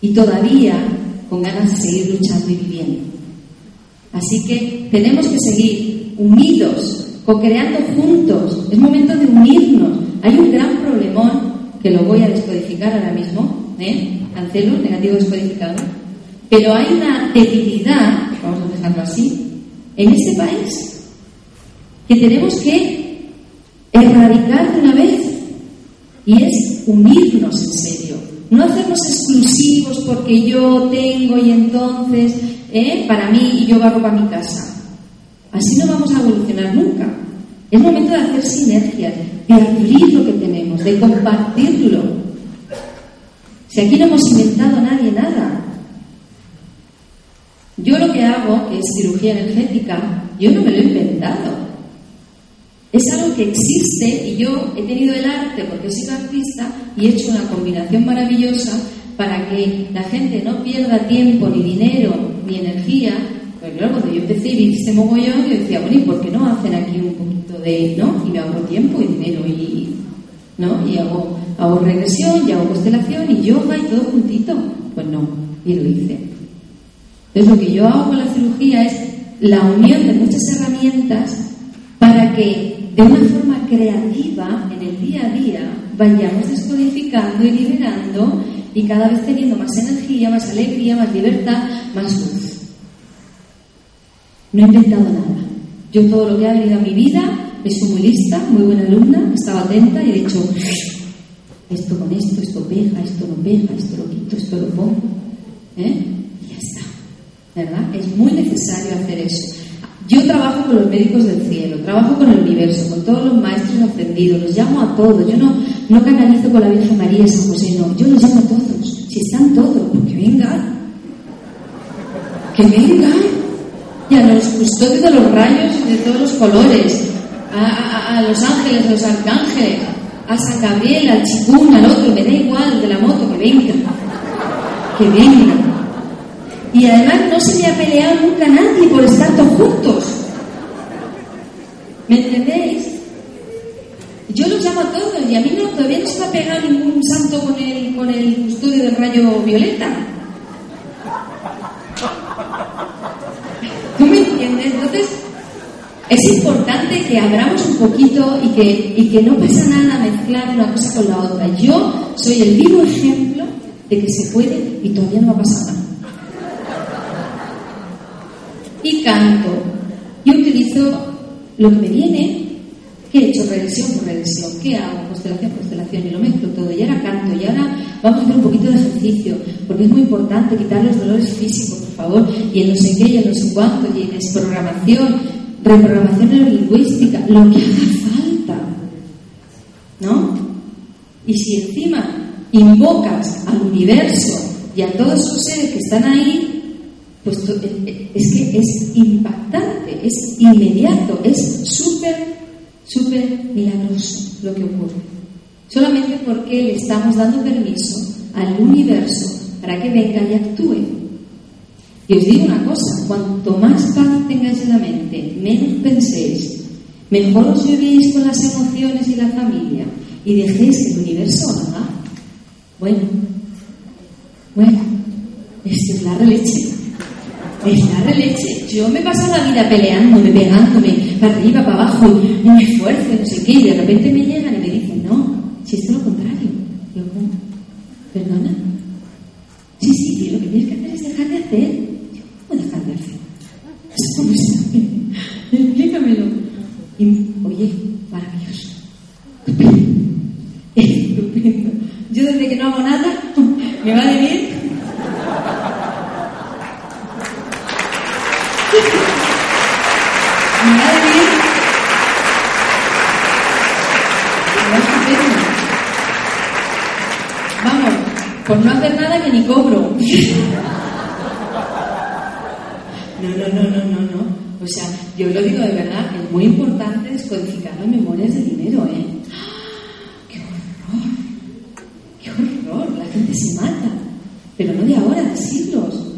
y todavía con ganas de seguir luchando y viviendo. Así que tenemos que seguir unidos, co-creando juntos. Es momento de unirnos. Hay un gran problemón que lo voy a descodificar ahora mismo, ¿eh? Cancelo, negativo descodificado. Pero hay una debilidad, vamos a dejarlo así, en este país que tenemos que erradicar de una vez y es unirnos en serio. No hacernos exclusivos porque yo tengo y entonces ¿eh? para mí y yo barro para mi casa. Así no vamos a evolucionar nunca. Es momento de hacer sinergias, de abrir lo que tenemos, de compartirlo. Si aquí no hemos inventado nadie nada. Yo lo que hago, que es cirugía energética, yo no me lo he inventado. Es algo que existe y yo he tenido el arte, porque sido artista, y he hecho una combinación maravillosa para que la gente no pierda tiempo, ni dinero, ni energía. Porque claro, cuando yo empecé y vi este mogollón, yo decía, bueno, ¿y por qué no hacen aquí un poquito de, ¿no? Y me ahorro tiempo y dinero y, ¿no? Y hago, hago regresión, y hago constelación y yoga y todo juntito. Pues no, y lo hice. Entonces lo que yo hago con la cirugía es la unión de muchas herramientas para que de una forma creativa en el día a día vayamos descodificando y liberando y cada vez teniendo más energía, más alegría, más libertad, más luz. No he inventado nada. Yo todo lo que ha venido a mi vida he sido muy lista, muy buena alumna, estaba atenta y he dicho, esto con esto, esto pega, esto no pega, esto lo quito, esto lo pongo. ¿Eh? Y ya está. ¿Verdad? Es muy necesario hacer eso. Yo trabajo con los médicos del cielo, trabajo con el universo, con todos los maestros ascendidos, los llamo a todos. Yo no, no canalizo con la Virgen María y San José, no. Yo los llamo a todos. Si están todos, pues que vengan. Que vengan. Y a los custodios de los rayos de todos los colores, a, a, a los ángeles, a los arcángeles, a San Gabriel, al chicún, al otro, me da igual, de la moto, que vengan. Que vengan. Y además no se me ha peleado nunca nadie por estar todos juntos. ¿Me entendéis? Yo los llamo a todos y a mí no, todavía no se me ha pegado ningún santo con el, con el custodio del rayo violeta. ¿Tú me entiendes? Entonces, es importante que abramos un poquito y que, y que no pasa nada mezclar una cosa con la otra. Yo soy el vivo ejemplo de que se puede y todavía no ha pasado nada y canto. Y utilizo lo que me viene, que he hecho regresión por regresión, ¿qué hago? Constelación, constelación, y lo mezclo todo. Y ahora canto, y ahora vamos a hacer un poquito de ejercicio, porque es muy importante quitar los dolores físicos, por favor, y en no sé qué, y en no sé cuánto, y en desprogramación, reprogramación neurolingüística, lo que haga falta. ¿No? Y si encima invocas al universo y a todos sus seres que están ahí, pues es que es impactante. es inmediato, es súper, súper milagroso lo que ocurre. Solamente porque le estamos dando permiso al universo para que venga y actúe. Y os digo una cosa, cuanto más paz tengáis en la mente, menos penséis, mejor os llevéis con las emociones y la familia y dejéis que el universo haga. Bueno, bueno, esto es la releche. Es la releche. Yo me paso la vida peleándome, pegándome, para arriba, para abajo, y me esfuerzo, no sé qué, y de repente me llegan y me dicen, no, si es lo contrario. Yo. ¿Perdona? Sí, sí, lo que tienes que hacer es dejar de hacer. ¿Cómo dejar de hacer? ¿Cómo se Explícamelo. Y, oye, maravilloso. Estupendo. Yo desde que no hago nada, me va de bien. Me va de bien. Me va estupendo. Vamos, por no hacer nada que ni cobro. No, no, no, no, no, no. O sea, yo lo digo de verdad, es muy importante descodificar las memorias de dinero, ¿eh? ¡Qué horror! ¡Qué horror! La gente se mata. Pero no de ahora, de siglos.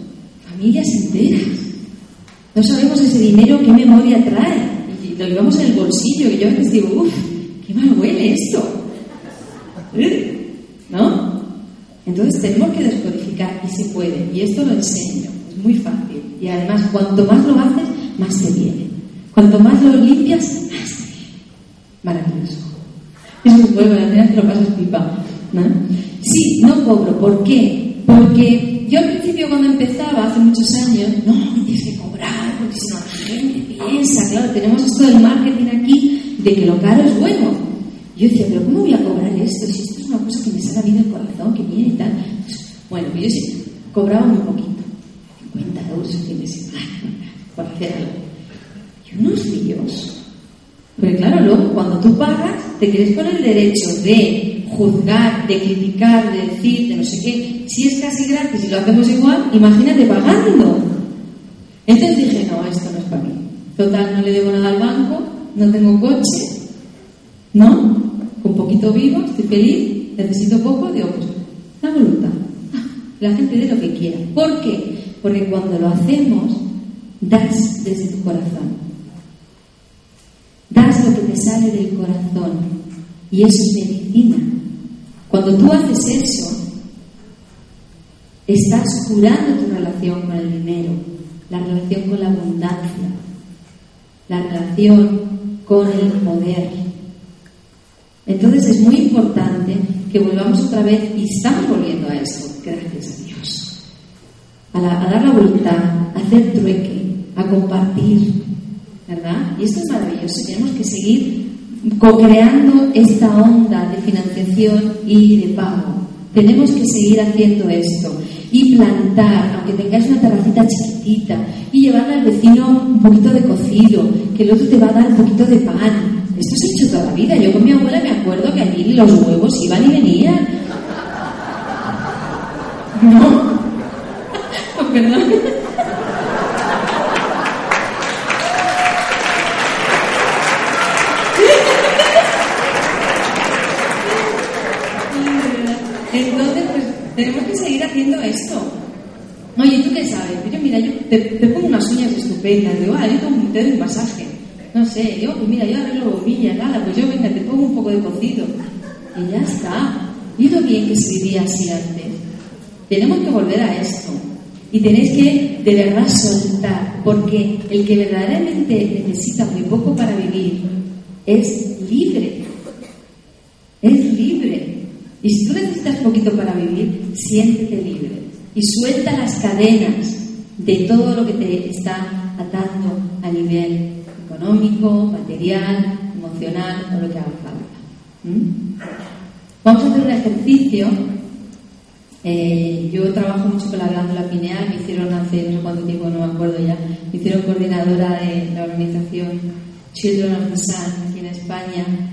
Familias enteras. No sabemos ese dinero qué memoria trae. Y lo llevamos en el bolsillo. Y yo veces digo, uff, qué mal huele esto. ¿No? Entonces tenemos que descodificar y se puede. Y esto lo enseño. Es muy fácil. Y además, cuanto más lo haces, más te viene. Cuanto más lo limpias, más te viene. Maravilloso. Es muy bueno, al final te lo pasas pipa. ¿no? Sí, no cobro. ¿Por qué? Porque yo al principio cuando empezaba, hace muchos años, no, tienes que cobrar, porque si no la gente piensa, claro, tenemos esto del marketing aquí, de que lo caro es bueno. Yo decía, pero ¿cómo voy a cobrar esto? Si esto es una cosa que me sale a mí del corazón, que viene y tal. Pues, bueno, pues yo sí, cobraba muy poquito. 50 euros el fin de semana por hacer algo. Y unos líos. Porque claro, luego cuando tú pagas, te quedes con el derecho de juzgar, de criticar, de decir, de no sé qué. Si es casi gratis y lo hacemos igual, imagínate pagando. Entonces dije, no, esto no es para mí. Total, no le debo nada al banco, no tengo coche, ¿no? Con poquito vivo, estoy feliz, necesito poco, digo, pues la voluntad. La gente de lo que quiera. ¿Por qué? Porque cuando lo hacemos, das desde tu corazón. Das lo que te sale del corazón. Y eso es medicina. Cuando tú haces eso, estás curando tu relación con el dinero, la relación con la abundancia, la relación con el poder. Entonces es muy importante que volvamos otra vez, y estamos volviendo a esto, gracias a Dios, a, la, a dar la voluntad, a hacer trueque, a compartir, ¿verdad? Y esto es maravilloso, tenemos que seguir co-creando esta onda de financiación y de pago. Tenemos que seguir haciendo esto y plantar, aunque tengáis una terracita chiquitita, y llevarle al vecino un poquito de cocido, que el otro te va a dar un poquito de pan. Esto se ha hecho toda la vida. Yo con mi abuela me acuerdo que allí los huevos iban y venían. ¿No? Perdón. Entonces, pues tenemos que seguir haciendo esto. Oye, ¿tú qué sabes? Yo, mira, yo te, te pongo unas uñas estupendas. Digo, ah, yo tomo- te doy un masaje. No sé, yo, pues mira, yo arreglo bombillas, nada, pues yo venga, te pongo un poco de cocido. Y ya está. Y lo bien que se así antes. Tenemos que volver a esto. Y tenéis que de verdad soltar, porque el que verdaderamente necesita muy poco para vivir es libre. Es libre. Y si tú necesitas poquito para vivir, siéntete libre. Y suelta las cadenas de todo lo que te está atando a nivel económico, material, emocional o lo que haga falta. ¿Mm? Vamos a hacer un ejercicio. Eh, yo trabajo mucho con la glándula pineal, me hicieron hace no sé cuánto tiempo, no me acuerdo ya, me hicieron coordinadora de la organización Children of the Sun aquí en España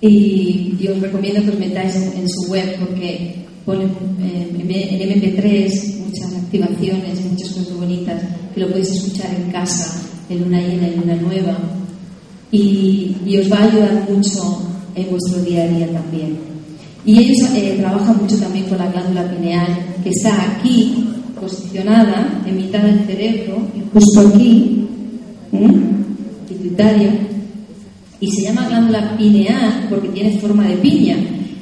y yo os recomiendo que os metáis en, en su web porque pone eh, en MP3 muchas activaciones, muchas cosas bonitas que lo podéis escuchar en casa en luna llena y luna nueva y, os va a ayudar mucho en vuestro día a día también. Y ellos eh, trabajan mucho también con la glándula pineal, que está aquí, posicionada en mitad del cerebro, justo aquí, ¿eh? pituitaria, y se llama glándula pineal porque tiene forma de piña.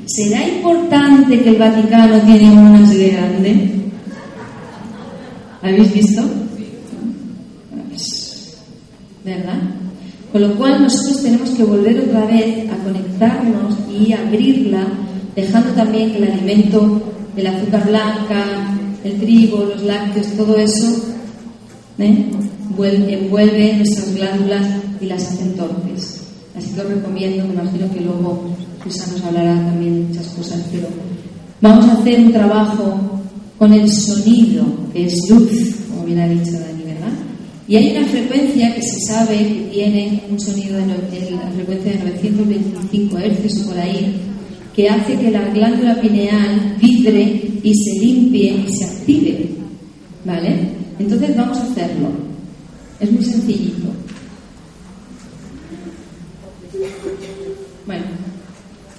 ¿Será importante que el Vaticano tiene una así grande? ¿Habéis visto? ¿Verdad? Con lo cual nosotros tenemos que volver otra vez a conectarnos y abrirla, dejando también que el alimento, el azúcar blanca, el trigo, los lácteos, todo eso ¿eh? envuelve nuestras glándulas y las hacen torpes. Así que os recomiendo, me imagino que luego Luisa nos hablará también de muchas cosas, pero vamos a hacer un trabajo con el sonido, que es luz, como bien ha dicho Dani, ¿verdad? Y hay una frecuencia que se sabe que tiene un sonido de la frecuencia de 925 Hz por ahí, que hace que la glándula pineal vibre y se limpie y se active. ¿Vale? Entonces vamos a hacerlo. Es muy sencillito. Bueno,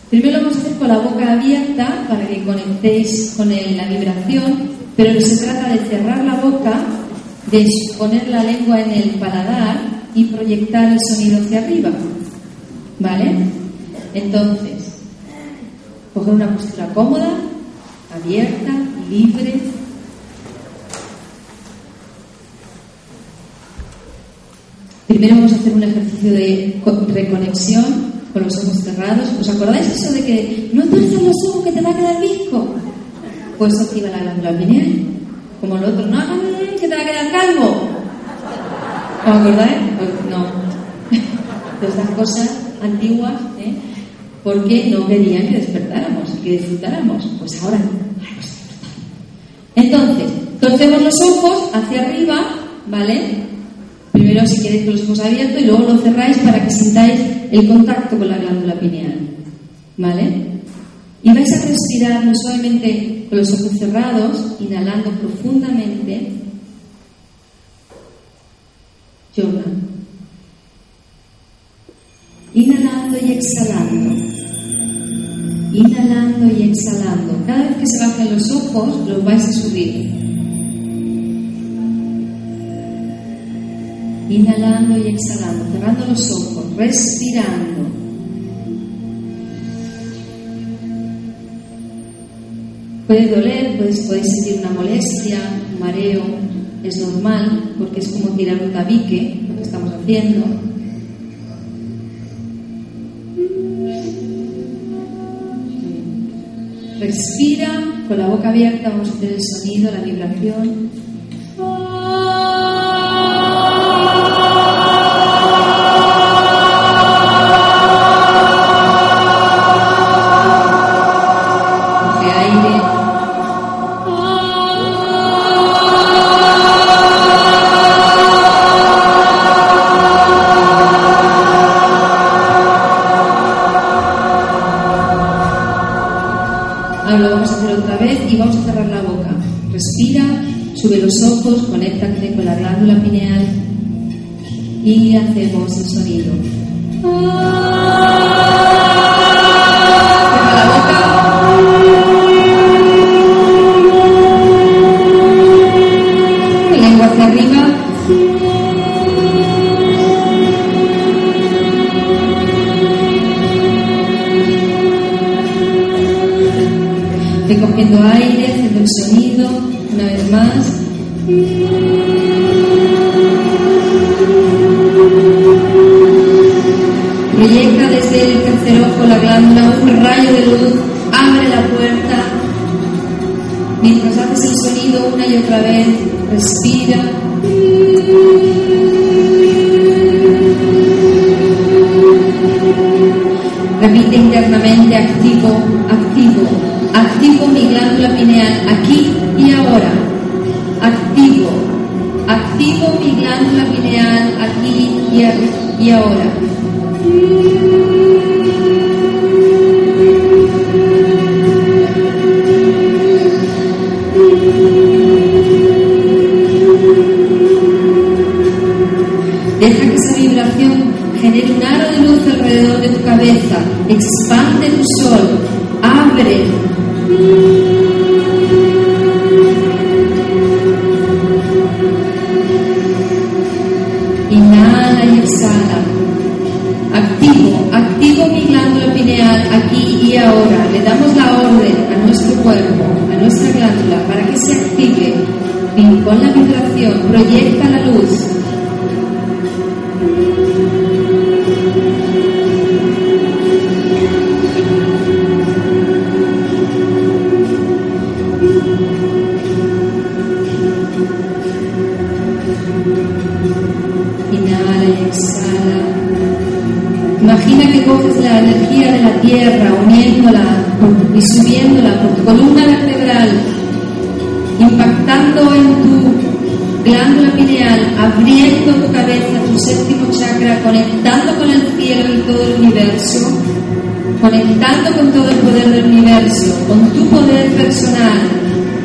primero lo vamos a hacer con la boca abierta para que conectéis con la vibración, pero se trata de cerrar la boca, de poner la lengua en el paladar y proyectar el sonido hacia arriba. ¿Vale? Entonces, coger una postura cómoda, abierta, libre. Primero vamos a hacer un ejercicio de reconexión con los ojos cerrados. ¿Os acordáis eso de que no tuerzas los ojos que te va a quedar visco? Pues activa la glándula pineal. Como el otro, no, que te va a quedar calvo. ¿Os acordáis? Pues no. De estas cosas antiguas, ¿eh? porque no querían que despertáramos y que disfrutáramos. Pues ahora Entonces, torcemos los ojos hacia arriba, ¿vale? Primero si queréis con los ojos abiertos y luego lo cerráis para que sintáis el contacto con la glándula pineal, ¿vale? Y vais a respirar no suavemente con los ojos cerrados, inhalando profundamente. Yoga. Inhalando y exhalando. Inhalando y exhalando. Cada vez que se bajen los ojos, los vais a subir. Inhalando y exhalando, cerrando los ojos, respirando. Puede doler, podéis, podéis sentir una molestia, un mareo, es normal porque es como tirar un tabique, lo que estamos haciendo. Respira con la boca abierta, vamos a hacer el sonido, la vibración. Sube los ojos, conéctate con la glándula pineal. Y columna vertebral, impactando en tu glándula pineal, abriendo tu cabeza, tu séptimo chakra, conectando con el cielo y todo el universo, conectando con todo el poder del universo, con tu poder personal,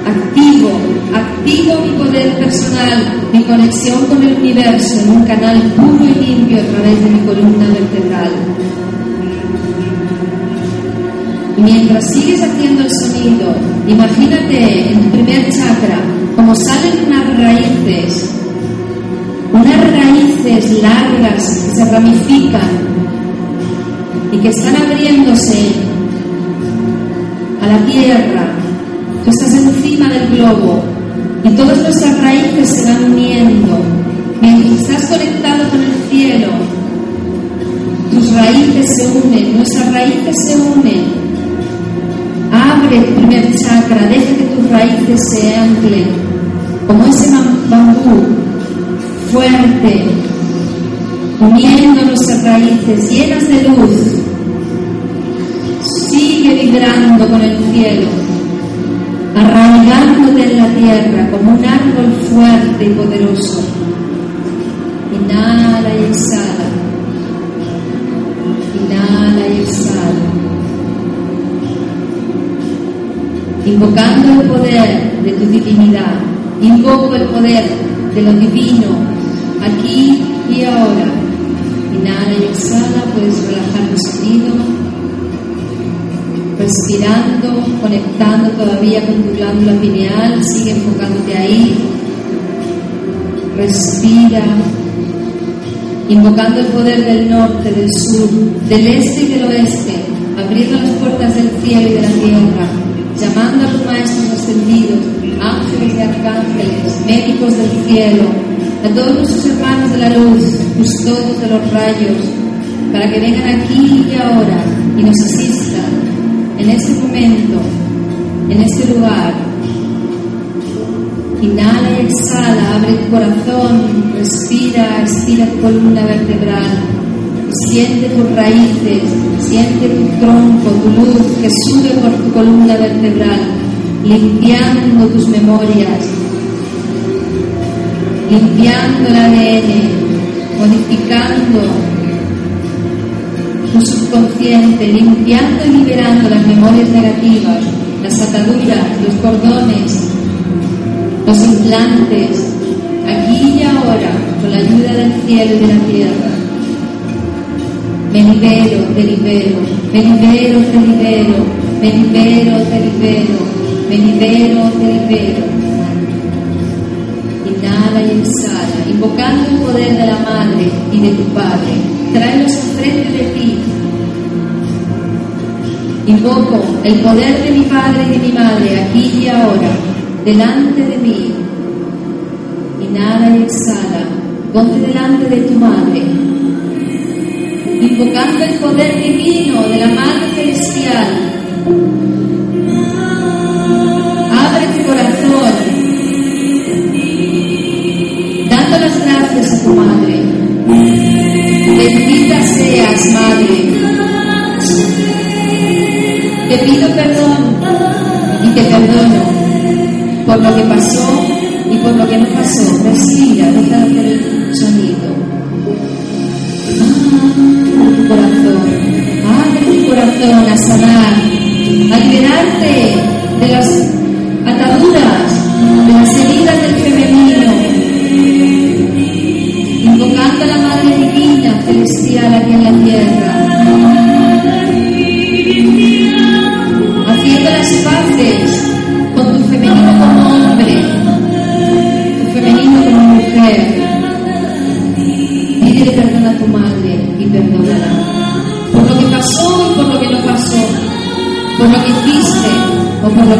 activo, activo mi poder personal, mi conexión con el universo en un canal puro y limpio a través de mi columna vertebral. Mientras sigues haciendo el sonido, imagínate en tu primer chakra como salen unas raíces, unas raíces largas que se ramifican y que están abriéndose a la tierra. Tú estás encima del globo y todas nuestras raíces se van uniendo. Mientras estás conectado con el cielo, tus raíces se unen, nuestras raíces se unen. Abre el primer chakra, deja que tus raíces se anclen como ese bambú fuerte, uniendo nuestras raíces llenas de luz. Sigue vibrando con el cielo, arraigándote en la tierra como un árbol fuerte y poderoso. Inhala y exhala. Invocando el poder de tu divinidad. Invoco el poder de lo divino aquí y ahora. Inhala y exhala, puedes relajar tu sonido, respirando, conectando todavía con tu glándula pineal, sigue enfocándote ahí. Respira, invocando el poder del norte, del sur, del este y del oeste, abriendo las puertas del cielo y de la tierra, llamando a tus maestros ascendidos, ángeles y arcángeles, médicos del cielo, a todos nuestros hermanos de la luz, custodios de los rayos, para que vengan aquí y ahora y nos asistan en este momento, en este lugar. Inhala y exhala, abre tu corazón, respira, estira tu columna vertebral, siente tus raíces, siente tu tronco, tu luz que sube por tu columna vertebral, limpiando tus memorias, limpiando el ADN, modificando tu subconsciente, limpiando y liberando las memorias negativas, las ataduras, los cordones, los implantes, aquí y ahora, con la ayuda del cielo y de la tierra. Me libero, te libero, me libero, te libero, me libero, te libero, me libero, te libero. Inhala y exhala, invocando el poder de la madre y de tu padre. Tráelos enfrente de ti. Invoco el poder de mi padre y de mi madre aquí y ahora, delante de mí. Inhala y exhala, ponte delante de tu madre. Invocando el poder divino de la Madre Celestial. Abre tu corazón, dando las gracias a tu madre. Bendita seas, madre. Te pido perdón y te perdono por lo que pasó y por lo que no pasó. Respira. Corazón, abre tu corazón a sanar, a liberarte de las ataduras,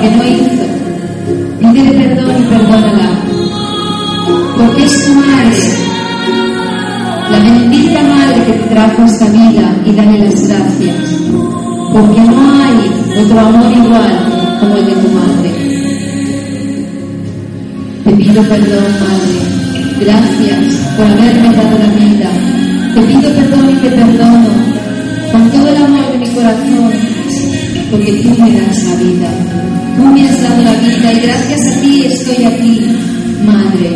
que no hizo. Pídele perdón y perdónala. Porque es madre, la bendita madre que te trajo esta vida y dale las gracias. Porque no hay otro amor igual como el de tu madre. Te pido perdón, Madre. Gracias por haberme dado la vida. Te pido perdón y te me das la vida. Tú me has dado la vida y gracias a ti estoy aquí, Madre,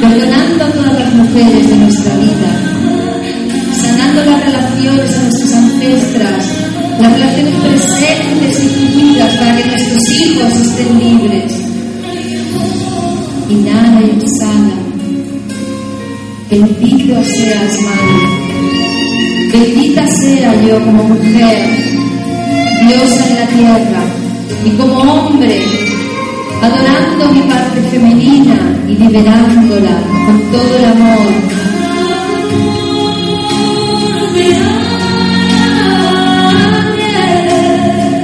perdonando a todas las mujeres de nuestra vida, sanando las relaciones de nuestras ancestras, las relaciones presentes y futuras para que nuestros hijos estén libres. Inhala y exhala. Bendito seas, Madre. Bendita sea yo como mujer, diosa en la tierra, y como hombre, adorando mi parte femenina y liberándola con todo el amor.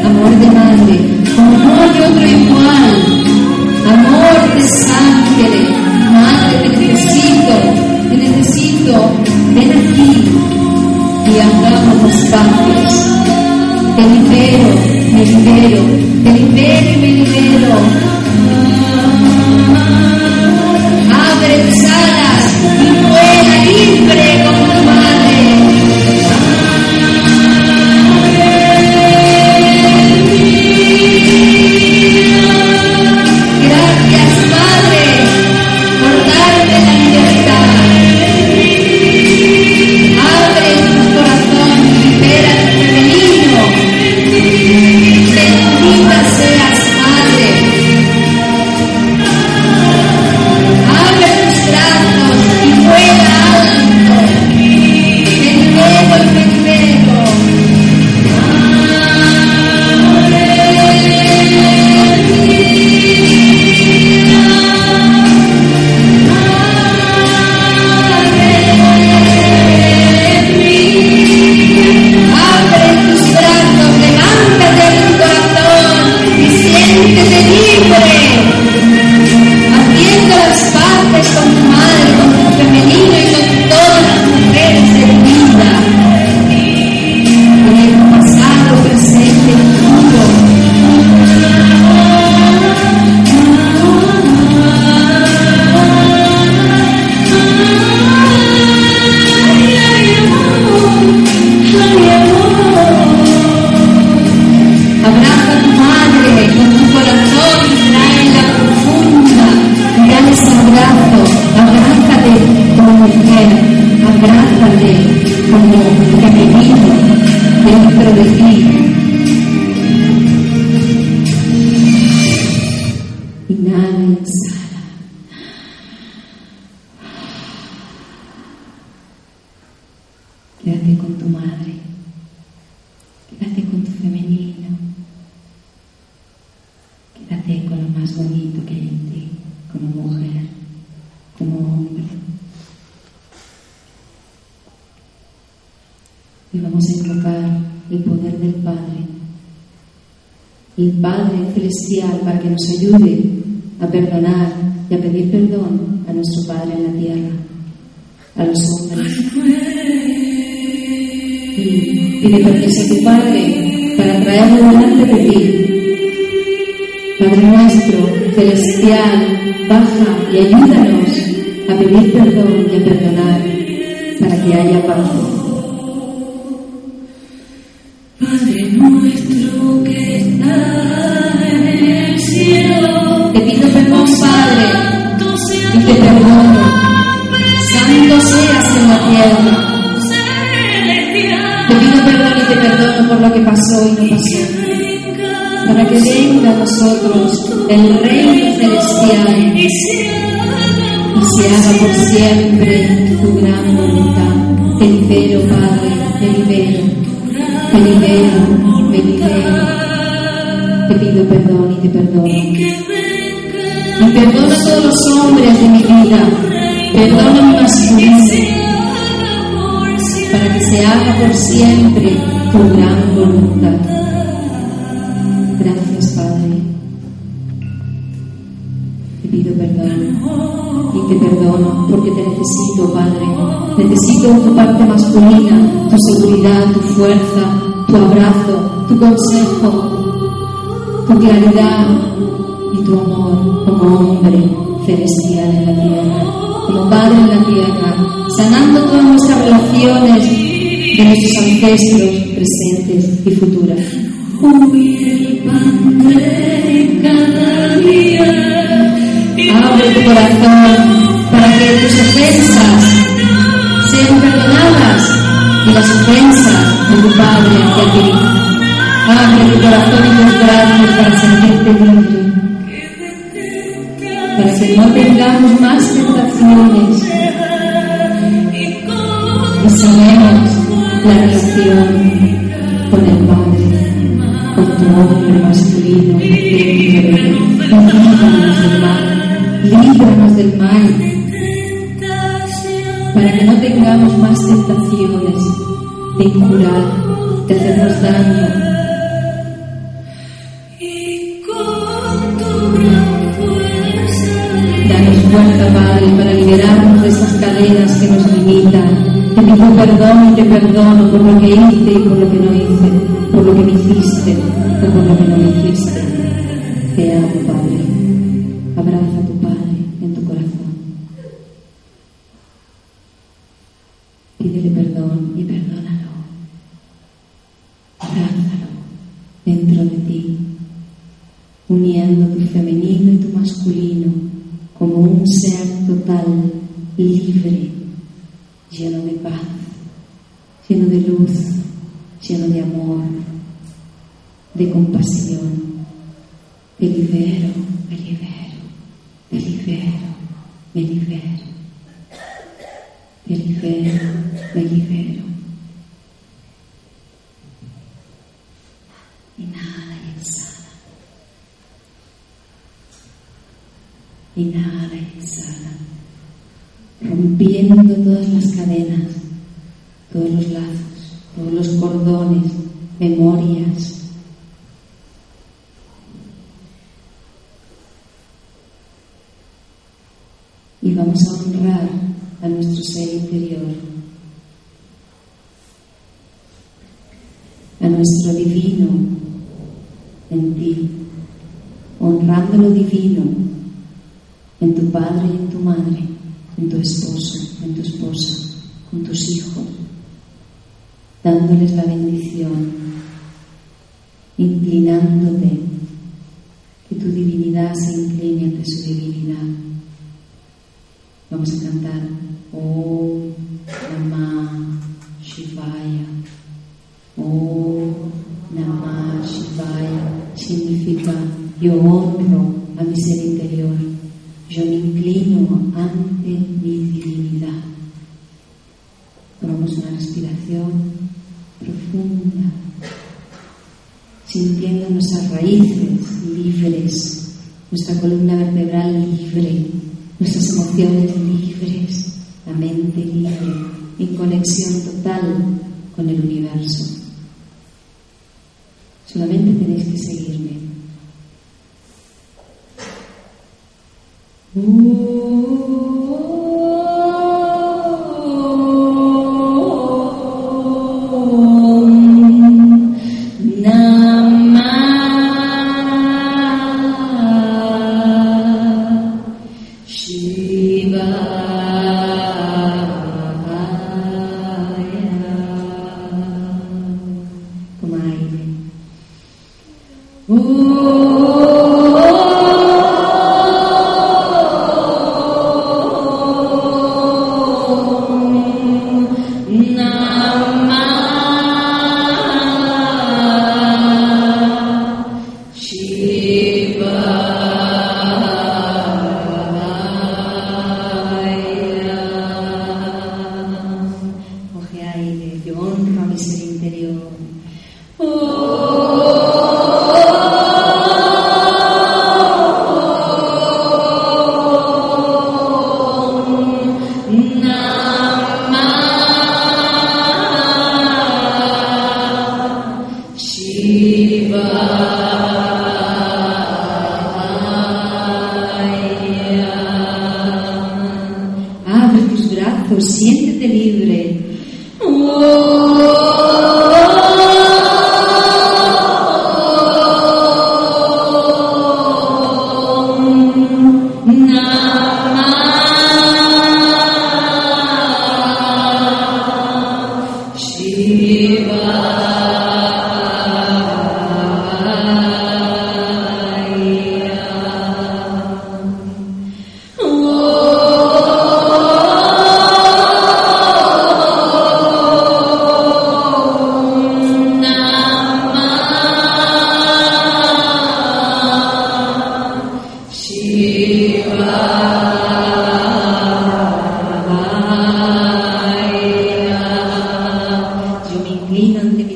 Amor de madre, como no hay otro igual. Amor de sangre, madre, te necesito, te necesito. Ven aquí y hagamos las paces. Libero, me libero, te libero y me libero. Celestial, para que nos ayude a perdonar y a pedir perdón a nuestro Padre en la tierra, a los hombres. Pide permiso a tu Padre para traerlo delante de ti. Padre nuestro, celestial, baja y ayúdanos a pedir perdón y a perdonar para que haya paz. Pasó. Para que venga a nosotros el reino celestial y se haga por siempre tu gran voluntad. Te libero, Padre, te libero, te libero, me libero. Te pido perdón y te perdono. Y perdona a todos los hombres de mi vida. Mi masculino. Para que se haga por siempre tu gran voluntad. Gracias, Padre. pido perdón y te perdono porque te necesito, Padre. Necesito tu parte masculina, tu seguridad, tu fuerza, tu abrazo, tu consejo, tu claridad y tu amor como hombre celestial en la tierra, como Padre en la tierra, sanando todas nuestras relaciones de nuestros ancestros presentes y futuras. Abre tu corazón para que tus ofensas sean perdonadas y las ofensas de tu Padre hacia ti. Abre tu corazón y tus brazos para sentirte libre, para que no tengamos más tentaciones. Y sanemos la relación con el Padre, con tu hombre masculino, líbranos del mal, líbranos del mal, para que no tengamos más tentaciones de injurar, de hacernos daño, perdón y te memorias. Y vamos a honrar a nuestro ser interior, a nuestro divino en ti, honrando lo divino en tu padre y en tu madre, en tu esposo, en tu esposa, con tus hijos, dándoles la bendición, inclinándote, que tu divinidad se incline ante su divinidad. Vamos a cantar Om Namah Shivaya. Om Namah Shivaya significa yo honro a mi ser interior, yo me inclino ante mi divinidad. Tomamos una respiración raíces libres, nuestra columna vertebral libre, nuestras emociones libres, la mente libre, en conexión total con el universo. Solamente tenéis que seguirme.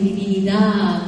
Divinidad.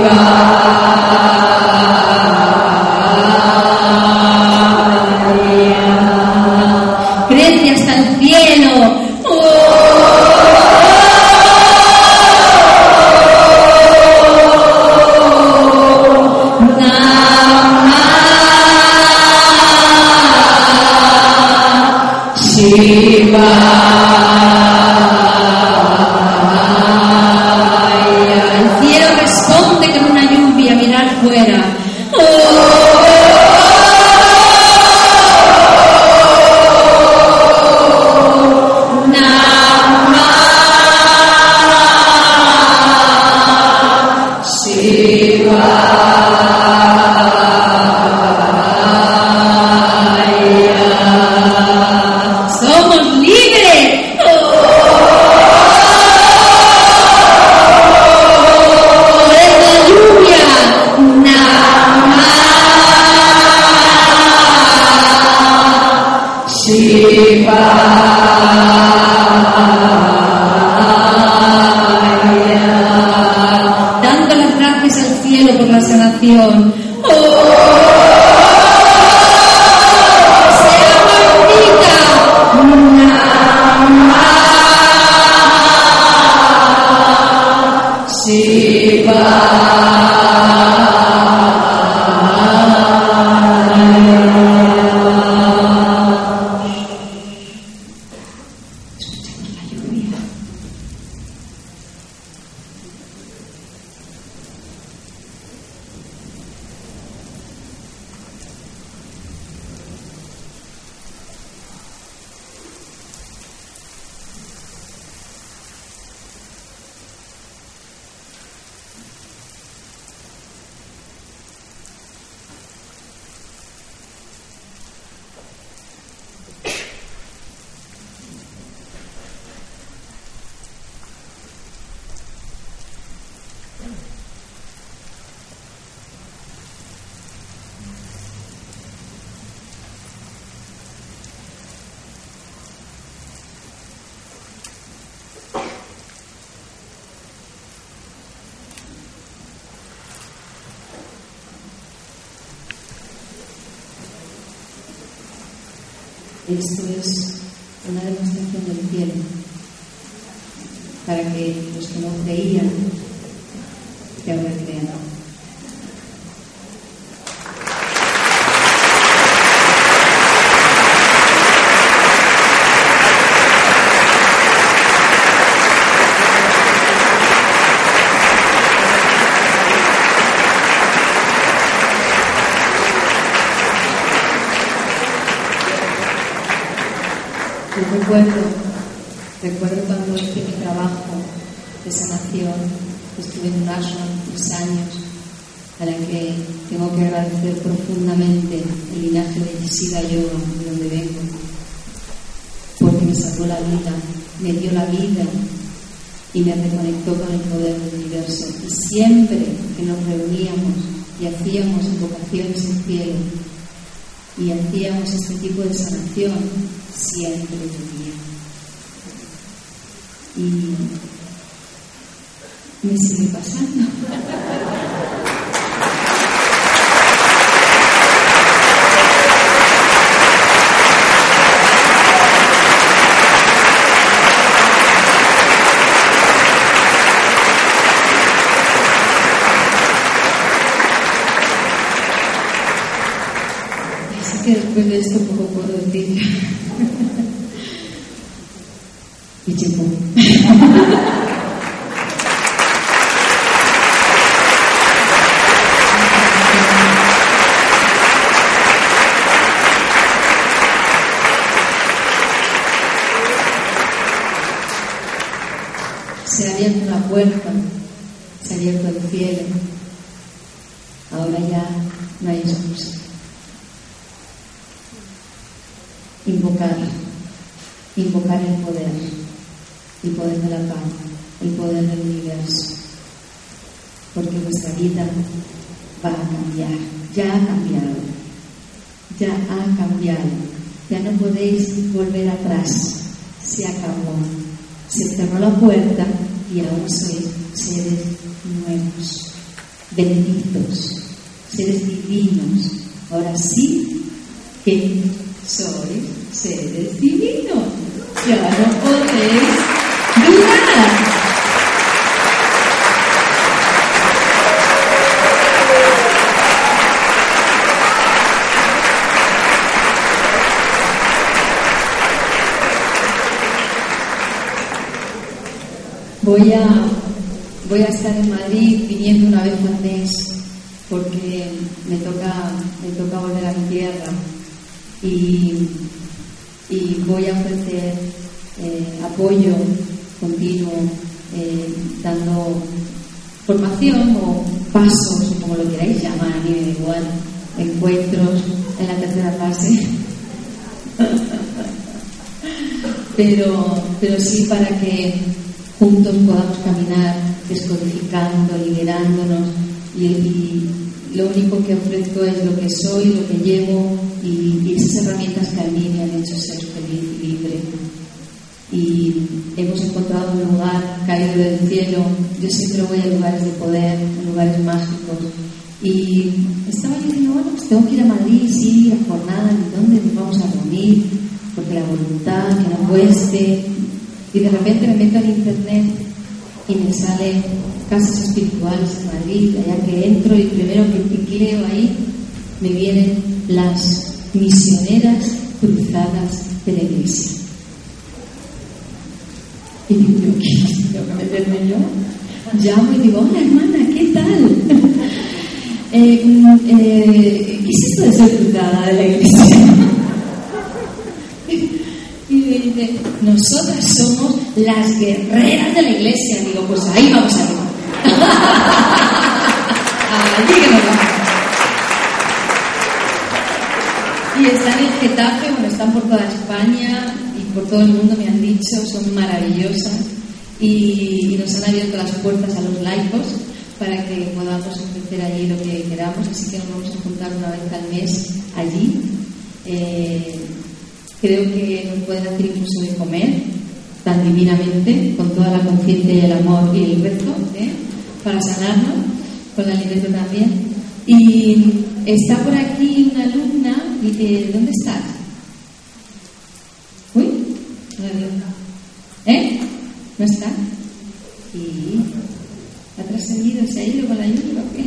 Shiva. Demostración del cielo, para que los que no creían, que ahora crean. Yo recuerdo, recuerdo cuando hice mi trabajo de sanación, estuve en un ashram tres años, a la que tengo que agradecer profundamente el Yesiga Yoga, de donde vengo, porque me salvó la vida, me dio la vida y me reconectó con el poder del universo. Y siempre que nos reuníamos y hacíamos invocaciones en cielo y hacíamos este tipo de sanación, siempre llovía. Voy a, voy a estar en Madrid viniendo una vez al mes porque me toca, me toca volver a mi tierra y, y voy a ofrecer eh, apoyo continuo, eh, dando formación o pasos, como lo queráis llamar, a mí igual, encuentros en la tercera fase. pero, pero sí para que juntos podamos caminar descodificando, liberándonos y, y lo único que ofrezco es lo que soy, lo que llevo y, y esas herramientas que a mí me han hecho ser feliz y libre. Y hemos encontrado un lugar caído del cielo. Yo siempre voy a lugares de poder, a lugares mágicos. Y estaba yo diciendo, bueno, pues tengo que ir a Madrid, sí, a jornada, ¿y dónde nos vamos a reunir? Porque la voluntad, que no cueste. Y de repente me meto en internet y me salen casas espirituales en Madrid, allá que entro y primero que piqueo ahí me vienen las misioneras cruzadas de la iglesia. Y digo, ¿qué? ¿Tengo que meterme yo? Llamo y digo, hola hermana, ¿qué tal? Eh, mm, eh, ¿Qué es esto de ser cruzada de la iglesia? Y me dice, nosotras somos las guerreras de la iglesia. Digo, pues ahí vamos a ir. Que nos vamos. Y están en Getafe, bueno, están por toda España y por todo el mundo, me han dicho, son maravillosas y, y nos han abierto las puertas a los laicos para que podamos ofrecer allí lo que queramos, así que nos vamos a juntar una vez al mes allí. Eh, creo que nos pueden hacer incluso de comer tan divinamente, con toda la conciencia y el amor y el rezo, ¿eh? para sanarnos, con la libertad también. Y está por aquí una alumna, eh, ¿dónde estás? veo. ¿Eh? ¿No está? Sí. ¿Ha trascendido? ¿Se ha ido con la lluvia o qué?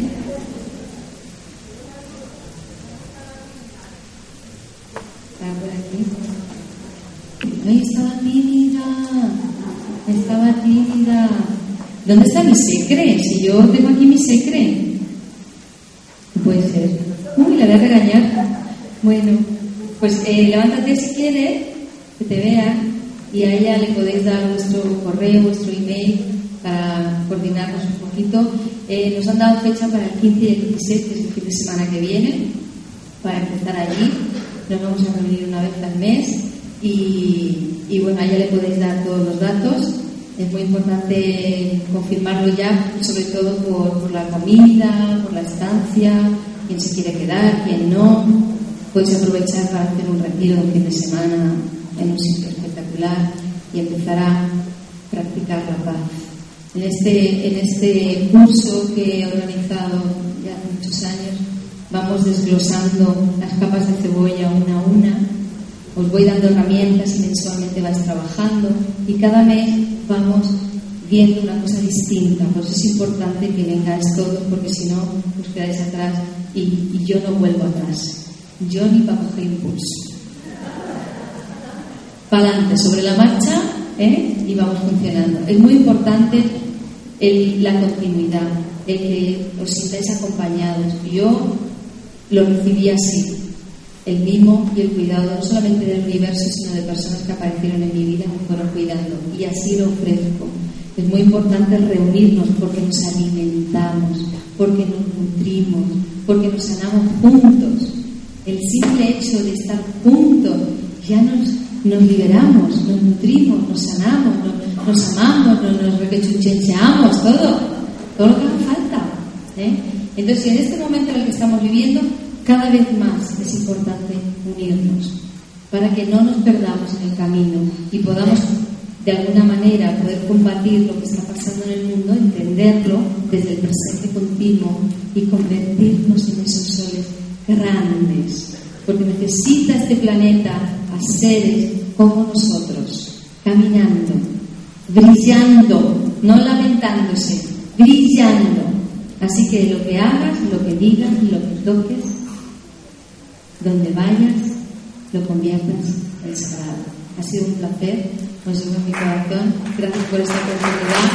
Está por aquí. Ay, estaba tímida. Estaba tímida. ¿Dónde está mi secre? Si yo tengo aquí mi secre. Puede ser. Uy, la voy a regañar. Bueno, pues eh, levántate si quieres, que te vea, y a ella le podéis dar vuestro correo, vuestro email para coordinarnos un poquito. Eh, nos han dado fecha para el 15 y el 16, que es el fin de semana que viene, para empezar allí. Nos vamos a reunir una vez al mes y, y bueno, a ella le podéis dar todos los datos. Es muy importante confirmarlo ya, sobre todo por, por la comida, por la estancia, quién se quiere quedar, quién no. Puedes aprovechar para hacer un retiro de fin de semana en un sitio espectacular y empezar a practicar la paz. En este, en este curso que he organizado ya hace muchos años, vamos desglosando las capas de cebolla una a una. Os voy dando herramientas y mensualmente vais trabajando y cada mes vamos viendo una cosa distinta. Por eso es importante que vengáis todos porque si no os quedáis atrás y, y yo no vuelvo atrás. Yo ni para coger impulso. Para adelante, sobre la marcha ¿eh? y vamos funcionando. Es muy importante el- la continuidad, el que os sintáis acompañados. Yo lo recibí así, el mimo y el cuidado, no solamente del universo, sino de personas que aparecieron en mi vida y fueron cuidando. Y así lo ofrezco. Es muy importante reunirnos porque nos alimentamos, porque nos nutrimos, porque nos sanamos juntos. El simple hecho de estar juntos ya nos, nos liberamos, nos nutrimos, nos sanamos, nos, nos amamos, nos, nos requechucheamos, todo, todo lo que haga falta. ¿eh? Entonces, en este momento en el que estamos viviendo, cada vez más es importante unirnos para que no nos perdamos en el camino y podamos de alguna manera poder combatir lo que está pasando en el mundo, entenderlo desde el presente continuo y convertirnos en esos soles grandes, porque necesita este planeta a seres como nosotros, caminando, brillando, no lamentándose, brillando. Así que lo que hagas, lo que digas, lo que toques, donde vayas, lo conviertas en sagrado. Ha sido un placer, os llevo mi corazón. Gracias por esta oportunidad.